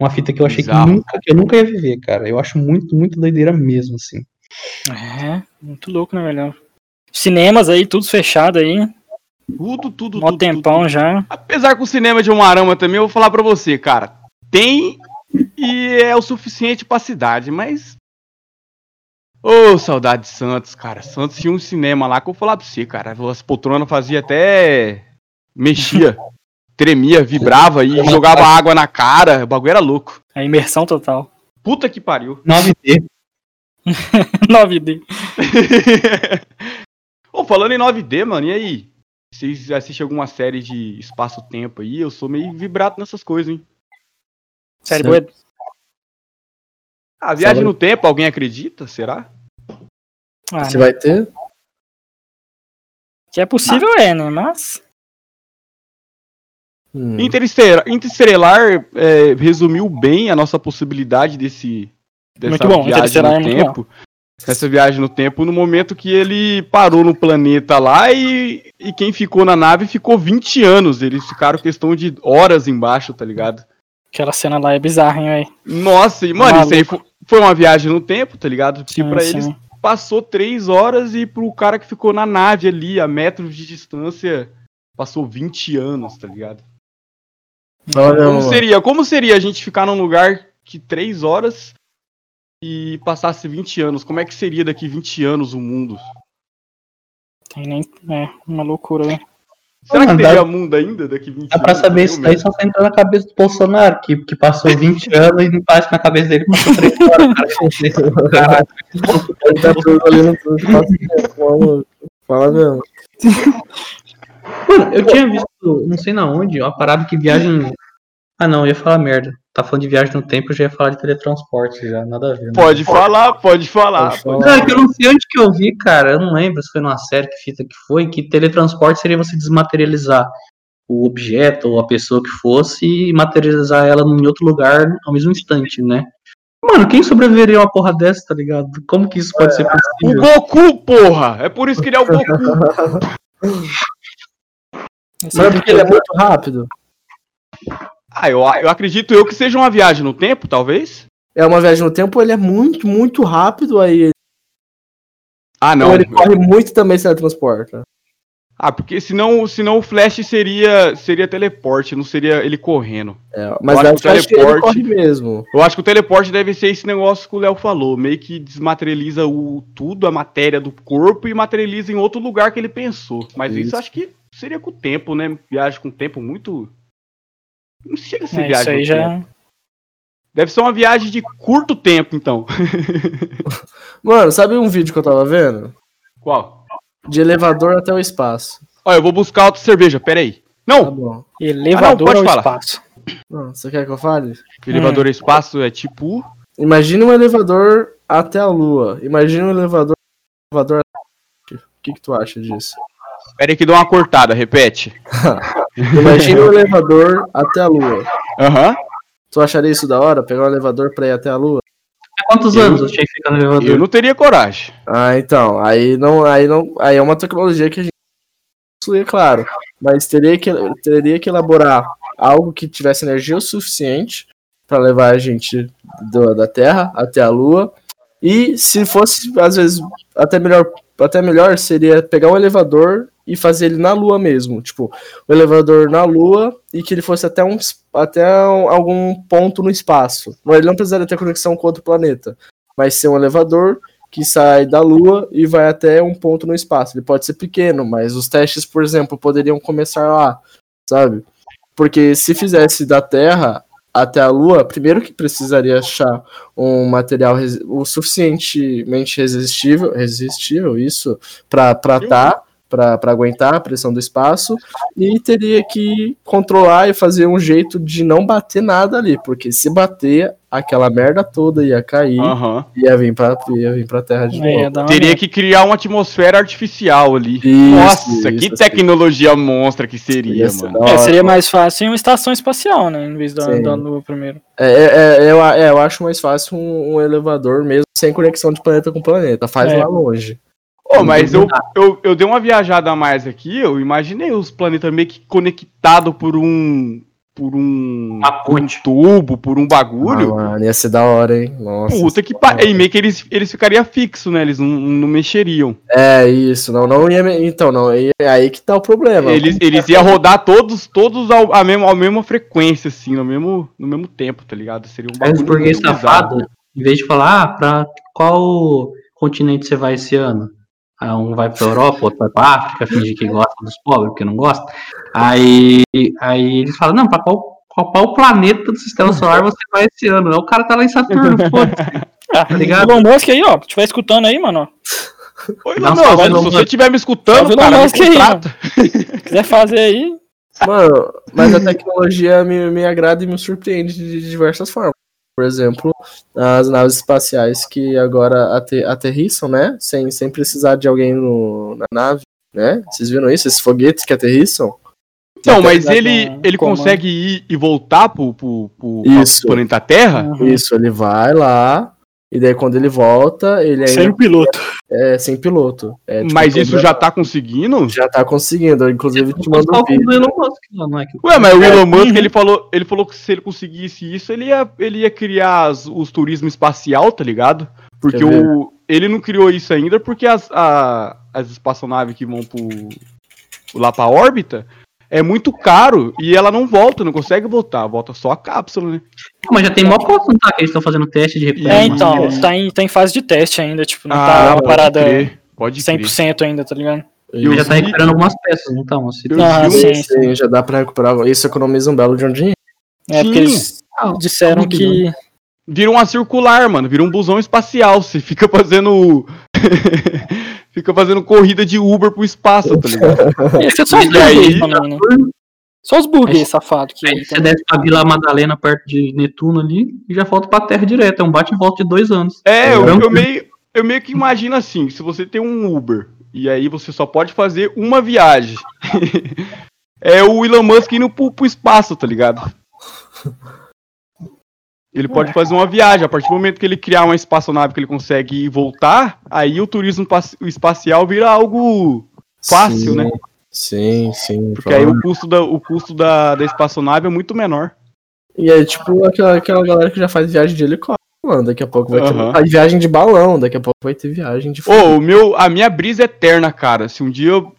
Uma fita que eu achei que, nunca, que eu nunca ia viver, cara. Eu acho muito, muito doideira mesmo, assim. É, muito louco, né, velho? Cinemas aí, tudo fechado aí. Tudo, tudo, Mó tudo. tempão tudo. já. Apesar que o cinema de Umarama também, eu vou falar pra você, cara. Tem e é o suficiente pra cidade, mas. Ô, saudade de Santos, cara. Santos tinha um cinema lá que eu vou falar pra você, cara. As poltronas fazia até. mexia, tremia, vibrava e jogava água na cara. O bagulho era louco. A imersão total. Puta que pariu. 9D. 9D. Ô, falando em 9D, mano, e aí? Vocês assistem alguma série de espaço-tempo aí? Eu sou meio vibrado nessas coisas, hein? Série Certo. boa. Ah, viagem no tempo, alguém acredita? Será? Ah, Você né? vai ter? Que é possível, é, né? Mas. Hum. Interestelar, Interestelar é, resumiu bem a nossa possibilidade desse dessa Muito bom, viagem no é muito tempo. Essa viagem no tempo no momento que ele parou no planeta lá e, e quem ficou na nave ficou 20 anos. Eles ficaram questão de horas embaixo, tá ligado? Aquela cena lá é bizarra, hein, velho? Nossa, e mano, isso aí fo- foi uma viagem no tempo, tá ligado? Porque Sim, pra sim. eles passou três horas e pro cara que ficou na nave ali, a metros de distância, passou 20 anos, tá ligado? Olha, Como seria, como seria a gente ficar num lugar que 3 horas e passasse 20 anos? Como é que seria daqui 20 anos o mundo? Tem nem. É, uma loucura, né? Será Mano, que dá- teria mundo ainda daqui 20 Dá anos? pra saber isso daí só você entrar na cabeça do Bolsonaro, que, que passou 20 anos e não parece que na cabeça dele passou 3 horas. Cara. Ele tá tudo ali no fala mesmo. Mano, eu tinha visto, não sei na onde, uma parada que viagem. Ah não, eu ia falar merda. Tá falando de viagem no tempo, eu já ia falar de teletransporte já, nada a ver. né? Pode falar, pode falar. Pode pode- Não, é que eu não sei onde que eu vi, cara. Eu não lembro se foi numa série que fita que foi, que teletransporte seria você desmaterializar o objeto ou a pessoa que fosse e materializar ela em outro lugar ao mesmo instante, né? Mano, quem sobreviveria a uma porra dessa, tá ligado? Como que isso pode ser O possível? Goku, porra! É por isso que ele é o Goku. Sabe porque ele é muito rápido? Ah, eu, eu acredito eu que seja uma viagem no tempo, talvez. É uma viagem no tempo, ele é muito, muito rápido, aí Ah, então não. ele corre muito também se teletransporta. Ah, porque senão, senão o Flash seria, seria teleporte, não seria ele correndo. É, mas Eu acho que o teleporte- corre mesmo. Eu acho que o teleporte deve ser esse negócio que o Léo falou, meio que desmaterializa o tudo, a matéria do corpo e materializa em outro lugar que ele pensou. Mas isso, Isso. acho que seria com o tempo, né? Viagem com o tempo muito. Não chega a ser É, viagem. isso aí já. tempo. Deve ser uma viagem de curto tempo, então. Mano, sabe um vídeo que eu tava vendo? Qual? De elevador até o espaço. Olha, eu vou buscar outra cerveja, peraí. Tá Não! bom. Elevador Ah, não, pode ao falar. espaço. Não, você quer que eu fale? Elevador espaço é tipo. Imagina um elevador até a lua. Imagina um elevador. elevador. O que, que tu acha disso? Pera aí que deu uma cortada, repete. Imagina um elevador até a lua. Aham. Tu acharia isso da hora? Pegar um elevador pra ir até a lua? Há quantos Eu- anos o Shea fica no elevador? Eu não teria coragem. Ah, então. Aí não. Aí não. Aí é uma tecnologia que a gente possui, é claro. Mas teria que, teria que elaborar algo que tivesse energia o suficiente para levar a gente do- da Terra até a Lua. E se fosse, às vezes, até melhor, até melhor seria pegar um elevador e fazer ele na Lua mesmo. Tipo, o elevador na Lua e que ele fosse até, um, até um- algum ponto no espaço. Ele não precisaria ter conexão com outro planeta. Mas ser um elevador que sai da Lua e vai até um ponto no espaço. Ele pode ser pequeno, mas os testes, por exemplo, poderiam começar lá, sabe? Porque se fizesse da Terra até a Lua, primeiro que precisaria achar um material o suficientemente resistível, resistível isso, para tratar, para aguentar a pressão do espaço, e teria que controlar e fazer um jeito de não bater nada ali, porque se bater, aquela merda toda ia cair Aham. ia vir pra, ia vir pra Terra de É, novo. Teria que criar uma atmosfera artificial ali. Isso, Nossa, isso, que assim. tecnologia monstra que seria, Ia ser mano. É, seria mais fácil uma estação espacial, né? Em vez da, Sim. da Lua primeiro. É, é, é, eu, é, eu acho mais fácil um, um elevador mesmo sem conexão de planeta com planeta. Faz É. lá longe. Ô, mas eu, eu, eu dei uma viajada a mais aqui, eu imaginei os planetas meio que conectados por um por um, por um tubo, por um bagulho. Ah, mano, ia ser da hora, hein? Nossa. Puta que pariu. E meio que eles, eles ficariam fixos, né? Eles não, não mexeriam. É, isso. Não, não ia. me- Então, não. É aí que tá o problema. Eles, eles iam rodar todos, todos ao, a mesma, a mesma frequência, assim, no mesmo, no mesmo tempo, tá ligado? Seria um bagulho burguês muito bizarro. safados, em vez de falar, ah, pra qual continente você vai esse ano? Aí um vai pra Europa, outro vai pra África, fingir que gosta dos pobres, porque não gosta. Aí, aí eles falam, não, pra qual, qual, qual planeta do sistema solar você vai esse ano? Aí o cara tá lá em Saturno, foda-se. Ah, Tá ligado? Elon Musk aí, ó. Estiver escutando aí, mano. Não, não, vai se você estiver me escutando, cara, Elon me Musk aí, contrata. Quiser fazer aí. Mano, mas a tecnologia me, me agrada e me surpreende de diversas formas. Por exemplo, as naves espaciais que agora ate- aterrissam, né? Sem, sem precisar de alguém no- na nave, né? Vocês viram isso? Esses foguetes que aterrissam? Não, mas ele, ele comando. consegue ir e voltar pro, pro, pro, Isso. planeta Terra? Uhum. Isso, ele vai lá, e daí quando ele volta, ele ainda Sem piloto. É sem piloto. É, tipo, mas isso já tá conseguindo? já tá conseguindo. Eu, Inclusive, te mando um vídeo. do Elon Musk, não, não é que Ué, mas o Elon Musk, Uhum. ele, falou, ele falou que se ele conseguisse isso, ele ia, ele ia criar as- os turismo espacial, tá ligado? Porque o, ele não criou isso ainda porque as, a- as espaçonaves que vão pro, lá pra órbita é muito caro e ela não volta, não consegue voltar, volta só a cápsula, né? Mas já tem mó coisa, não tá? Que eles estão fazendo teste de recuperação. É, então, É. tá em, tá em fase de teste ainda, tipo, não Ah, tá uma pode parada crer, pode crer. 100% ainda, tá ligado? Eu já tá recuperando algumas peças, não tá? Assim, Eu Ah, sim, Sim, já dá pra recuperar. Isso economiza um belo de um dinheiro. É, porque Sim. eles Ah, disseram que. Vira uma circular, mano. Vira um busão espacial. Você fica fazendo. fica fazendo corrida de Uber pro espaço, tá ligado? Esse é só os aí- burguês também, né? Só os burguês safados que. Aí você desce pra Vila Madalena, perto de Netuno ali, e já volta pra Terra direto. É um bate e volta de dois anos. É, eu, Tranquilo. eu meio, eu meio que imagino assim: se você tem um Uber e aí você só pode fazer uma viagem. é o Elon Musk indo pro, pro espaço, tá ligado? Ele pode fazer uma viagem. A partir do momento que ele criar uma espaçonave que ele consegue voltar, aí o turismo espacial vira algo fácil, Sim, né? Sim, sim. Porque aí o custo da, o custo da, da espaçonave é muito menor. E aí, tipo, aquela, aquela galera que já faz viagem de helicóptero, mano. Daqui a pouco vai Aham. ter viagem de balão, daqui a pouco vai ter viagem de Ô, o meu, a minha brisa é eterna, cara. Se um dia eu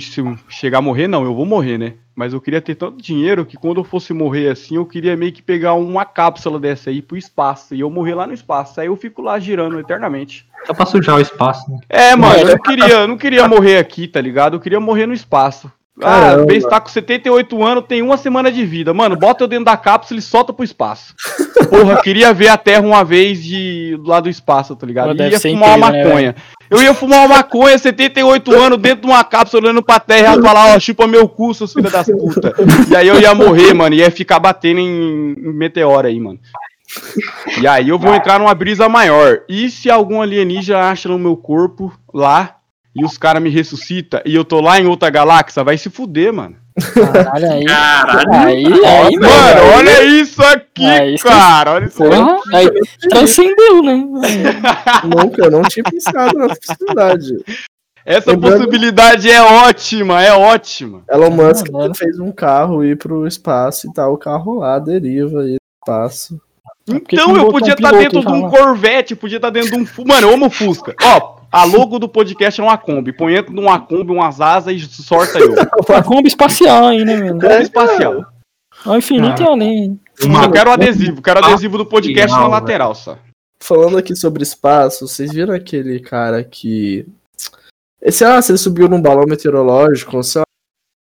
se eu chegar a morrer, não, eu vou morrer, né? Mas eu queria ter tanto dinheiro que quando eu fosse morrer assim, eu queria meio que pegar uma cápsula dessa aí pro espaço. E eu morrer lá no espaço. Aí eu fico lá girando eternamente. Só pra sujar o espaço, né? É, mano, eu não queria, eu não queria morrer aqui, tá ligado? Eu queria morrer no espaço. Ah, Caramba. o Bess tá com 78 anos, tem uma semana de vida. Mano, bota eu dentro da cápsula e solta pro espaço. Porra, queria ver a Terra uma vez de lá do espaço, tá ligado? Pô, E deve ia fumar uma incrível, né, maconha. eu ia fumar uma maconha, 78 anos, dentro de uma cápsula, olhando pra Terra e falar, ó, chupa meu cu, seus filhos das putas. E aí eu ia morrer, mano, ia ficar batendo em, em meteoro aí, mano. E aí eu vou entrar numa brisa maior. E se algum alienígena acha no meu corpo lá e os caras me ressuscita e eu tô lá em outra galáxia, vai se fuder, mano. Caralho, aí. Caralho. Aí, aí, Mano, olha isso aqui, Aí cara. Olha isso aqui. Aí transcendeu, né? Nunca, eu não tinha pensado nessa possibilidade. Essa Lembrando- possibilidade é ótima, é ótima. Elon Musk mano. fez um carro ir pro espaço e tá o carro lá, deriva aí no espaço. Então eu podia um estar piloto dentro de um? Corvette, podia estar dentro de um. Mano, eu amo Fusca. Ó, a logo do podcast é uma Kombi. Põe dentro de uma Kombi, umas asas e sorta eu. Uma Kombi espacial aí, né, mano? Kombi espacial. Ao infinito e além. Mano, eu quero o adesivo, quero o adesivo do podcast na lateral só. Falando aqui sobre espaço, vocês viram aquele cara que. Esse, ah, você subiu num balão meteorológico, sei lá.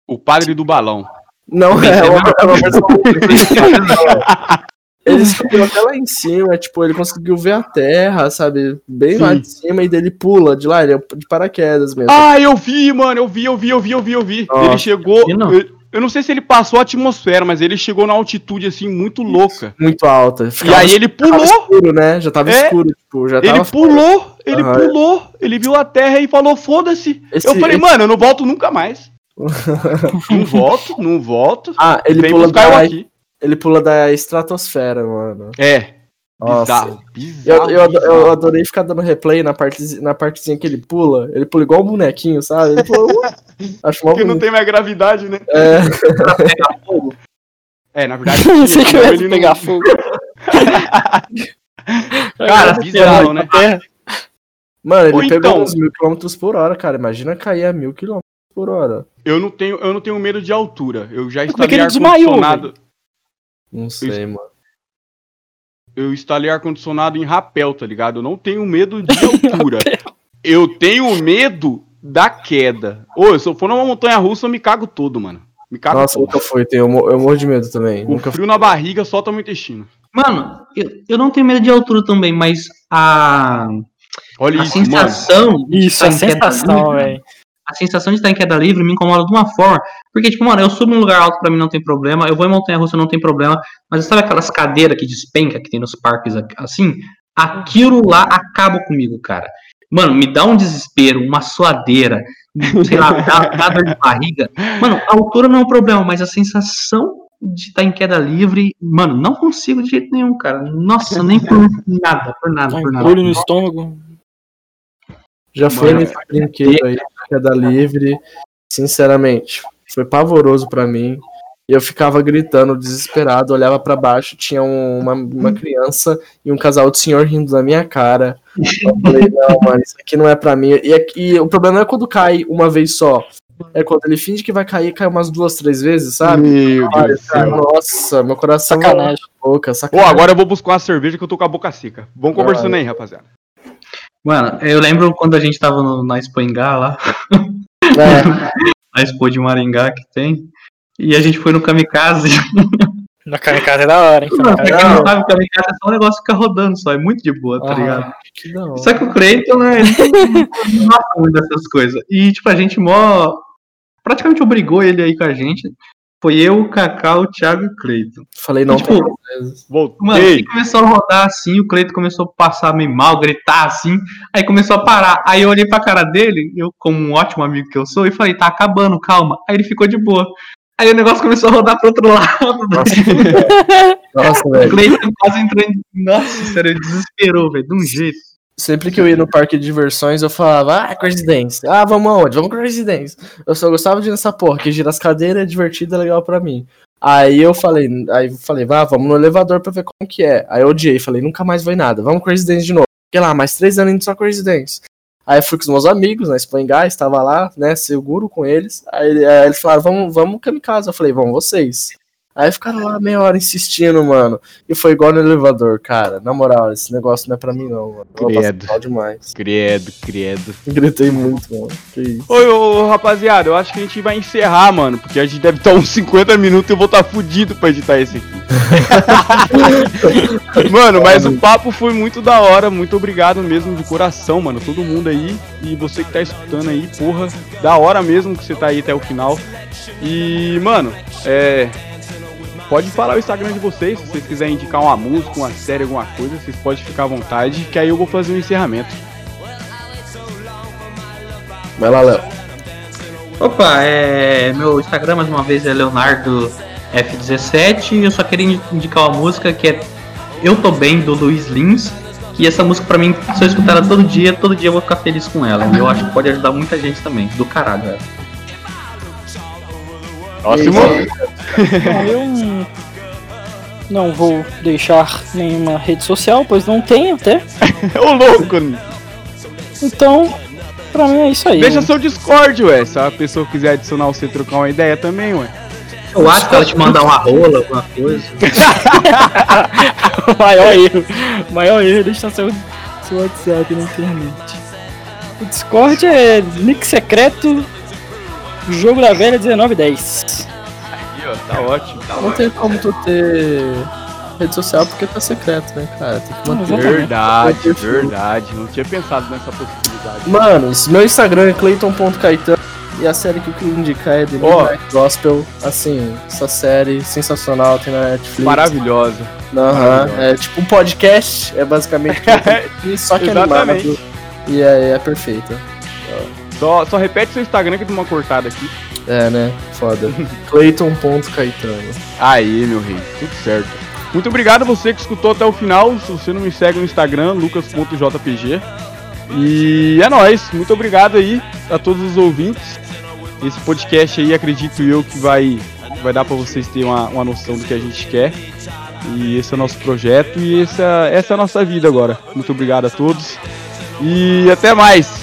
O padre do balão. Não, é uma, é uma versão. Ele subiu até lá em cima, tipo, ele conseguiu ver a terra, sabe? Bem lá Sim. de cima, e dele pula de lá, ele é de paraquedas mesmo. Ah, eu vi, mano, eu vi, eu vi, eu vi, eu vi, eu vi. Nossa, ele chegou. não. Eu, eu não sei se ele passou a atmosfera, mas ele chegou na altitude assim muito louca. Muito alta. E Ficava aí ele Tava pulou, escuro, né? Já tava É. escuro, tipo, já ele tava. pulou, ele Aham. pulou, ele viu a terra e falou: foda-se. Eu falei, esse- mano, eu não volto nunca mais. não volto, não volto. Ah, ele Vem pula, buscar eu da, aqui. Ele pula da estratosfera, mano. É, Nossa. bizarro, bizarro. Eu, eu, ado- eu bizarro. adorei ficar dando replay na, parte, na partezinha que ele pula. Ele pula igual um bonequinho, sabe? Ele pula, uh, acho Porque não tem mais gravidade, né? É, É, na verdade. Pensei que ele não- pegar fogo. Cara, bizarro, né? Mano, ele Ou pegou então- uns mil quilômetros por hora, cara. Imagina cair a mil quilômetros por hora. Eu não tenho, eu não tenho medo de altura. Eu já desmaiou, ar-condicionado. Não sei, mano. Eu instalei ar-condicionado em rapel, tá ligado? Eu não tenho medo de altura. eu tenho medo da queda. Ô, se eu for numa montanha russa, eu me cago todo, mano. Me cago Nossa, todo. nunca foi. Eu mo- eu morro de medo também. O Nunca frio na barriga solta meu intestino. Mano, eu, eu não tenho medo de altura também, mas a, Olha a isso, mano. sensação. de Isso, estar a sensação, velho. A sensação de estar em queda livre me incomoda de uma forma. Porque, tipo, mano, eu subo num lugar alto pra mim não tem problema. Eu vou em montanha russa não tem problema. Mas sabe aquelas cadeiras que despenca que tem nos parques assim? Aquilo lá acaba comigo, cara. Mano, me dá um desespero, uma suadeira, sei lá, dá, dá dor de barriga. Mano, a altura não é um problema, mas a sensação de estar em queda livre, mano, não consigo de jeito nenhum, cara. Nossa, nem por nada, por nada, por nada. Olho no estômago. Já foi Mano, nesse brinquedo aí, queda livre. Sinceramente, foi pavoroso pra mim. E eu ficava gritando, desesperado, olhava pra baixo, tinha um- uma, uma criança e um casal de senhor rindo da minha cara. Eu falei, não, mano, isso aqui não é pra mim. E, aqui- e o problema não é quando cai uma vez só. É quando ele finge que vai cair, cai umas duas, três vezes, sabe? Meu Ai, Deus cara, nossa, meu coração Sacanagem. boca, sacanagem. agora eu vou buscar uma cerveja que eu tô com a boca seca. Vamos conversando aí, rapaziada. Mano, eu lembro quando a gente tava no- na Expo Engá lá, É, a Expo de Maringá que tem, e a gente foi no Kamikaze. Na kamikaze é da hora, hein? Pra Kamikaze. quem não sabe, o Kamikaze é só um negócio que fica rodando só, é muito de boa, tá Aham. ligado? que. Só que o Creighton, né, ele não gosta muito dessas coisas. E, tipo, a gente mó. Praticamente obrigou ele aí com a gente. Foi eu, o Cacau, o Thiago e o Cleiton. Falei não Tipo. Mano, Voltei. ele começou a rodar assim, o Cleiton começou a passar meio mal, gritar assim, aí começou a parar. Aí eu olhei pra cara dele, eu, como um ótimo amigo que eu sou, e falei, tá acabando, calma. Aí ele ficou de boa. Aí o negócio começou a rodar pro outro lado. Nossa, O velho. Cleiton quase entrou em. Nossa, sério, ele desesperou, velho, de um jeito. Sempre que eu ia no parque de diversões, eu falava, ah, Crazy Dance. Ah, vamos aonde? Vamos Crazy Dance. Eu só gostava de ir nessa porra, que gira as cadeiras, é divertido, é legal pra mim. Aí eu falei, aí eu falei, vá, vamos no elevador pra ver como que é. Aí eu odiei, falei, nunca mais vai nada, vamos Crazy Dance de novo. Fiquei lá, mais três anos indo só Crazy Dance. Aí eu fui com os meus amigos, na Expo em Gás, tava lá, né, seguro com eles. Aí, aí eles falaram, vamos, vamos kamikaze. Eu falei, vamos vocês. Aí ficaram lá meia hora insistindo, mano. E foi igual no elevador, cara. Na moral, esse negócio não é pra mim, não, mano. Eu Credo. mal demais. Credo, credo. Gritei muito, mano. Que isso. Oi, ô, rapaziada, eu acho que a gente vai encerrar, mano, porque a gente deve estar uns 50 minutos e eu vou estar fudido pra editar esse aqui. mano, mas o papo foi muito da hora, muito obrigado mesmo de coração, mano, todo mundo aí e você que tá escutando aí, porra, da hora mesmo que você tá aí até o final. E, mano, é. Pode falar o Instagram de vocês, se vocês quiserem indicar uma música, uma série, alguma coisa, vocês podem ficar à vontade, que aí eu vou fazer um encerramento. Vai lá, Léo. Opa, é, meu Instagram mais uma vez é Leonardo F17 e eu só queria indi- indicar uma música que é Eu Tô Bem, do Luiz Lins. E essa música pra mim, se eu escutar ela todo dia, todo dia eu vou ficar feliz com ela. E eu acho que pode ajudar muita gente também. Do caralho, velho. Próximo. Não- vou deixar nenhuma rede social, pois não tenho até. Ô louco. Então, pra mim é isso aí. Deixa seu Discord, ué. Se a pessoa quiser adicionar você e trocar uma ideia também, ué. Eu acho que ela te mandar uma rola, alguma coisa. o maior erro. O maior erro é deixar seu, seu WhatsApp na internet. O Discord é nick secreto, jogo da velha 1910. Ó, tá ótimo. Tá Não tem como tu ter rede social porque tá secreto, né, cara? Tem que manter. Verdade, verdade. Não tinha pensado nessa possibilidade. Mano, meu Instagram é clayton.caetano e a série que eu queria indicar é The. Midnight Gospel. Assim, essa série sensacional, tem na Netflix. Maravilhosa. Aham, Maravilhosa. é tipo um podcast, é basicamente só que Exatamente. animado. E é, é perfeita. Só, só repete seu Instagram que eu dou uma cortada aqui. É, né? Foda. clayton.caetano. Aí, meu rei. Tudo certo. Muito obrigado a você que escutou até o final. Se você não me segue no Instagram, lucas.jpg. E é nóis. Muito obrigado aí a todos os ouvintes. Esse podcast aí, acredito eu, que vai vai dar para vocês terem uma, uma noção do que a gente quer. E esse é o nosso projeto e essa, essa é a nossa vida agora. Muito obrigado a todos e até mais!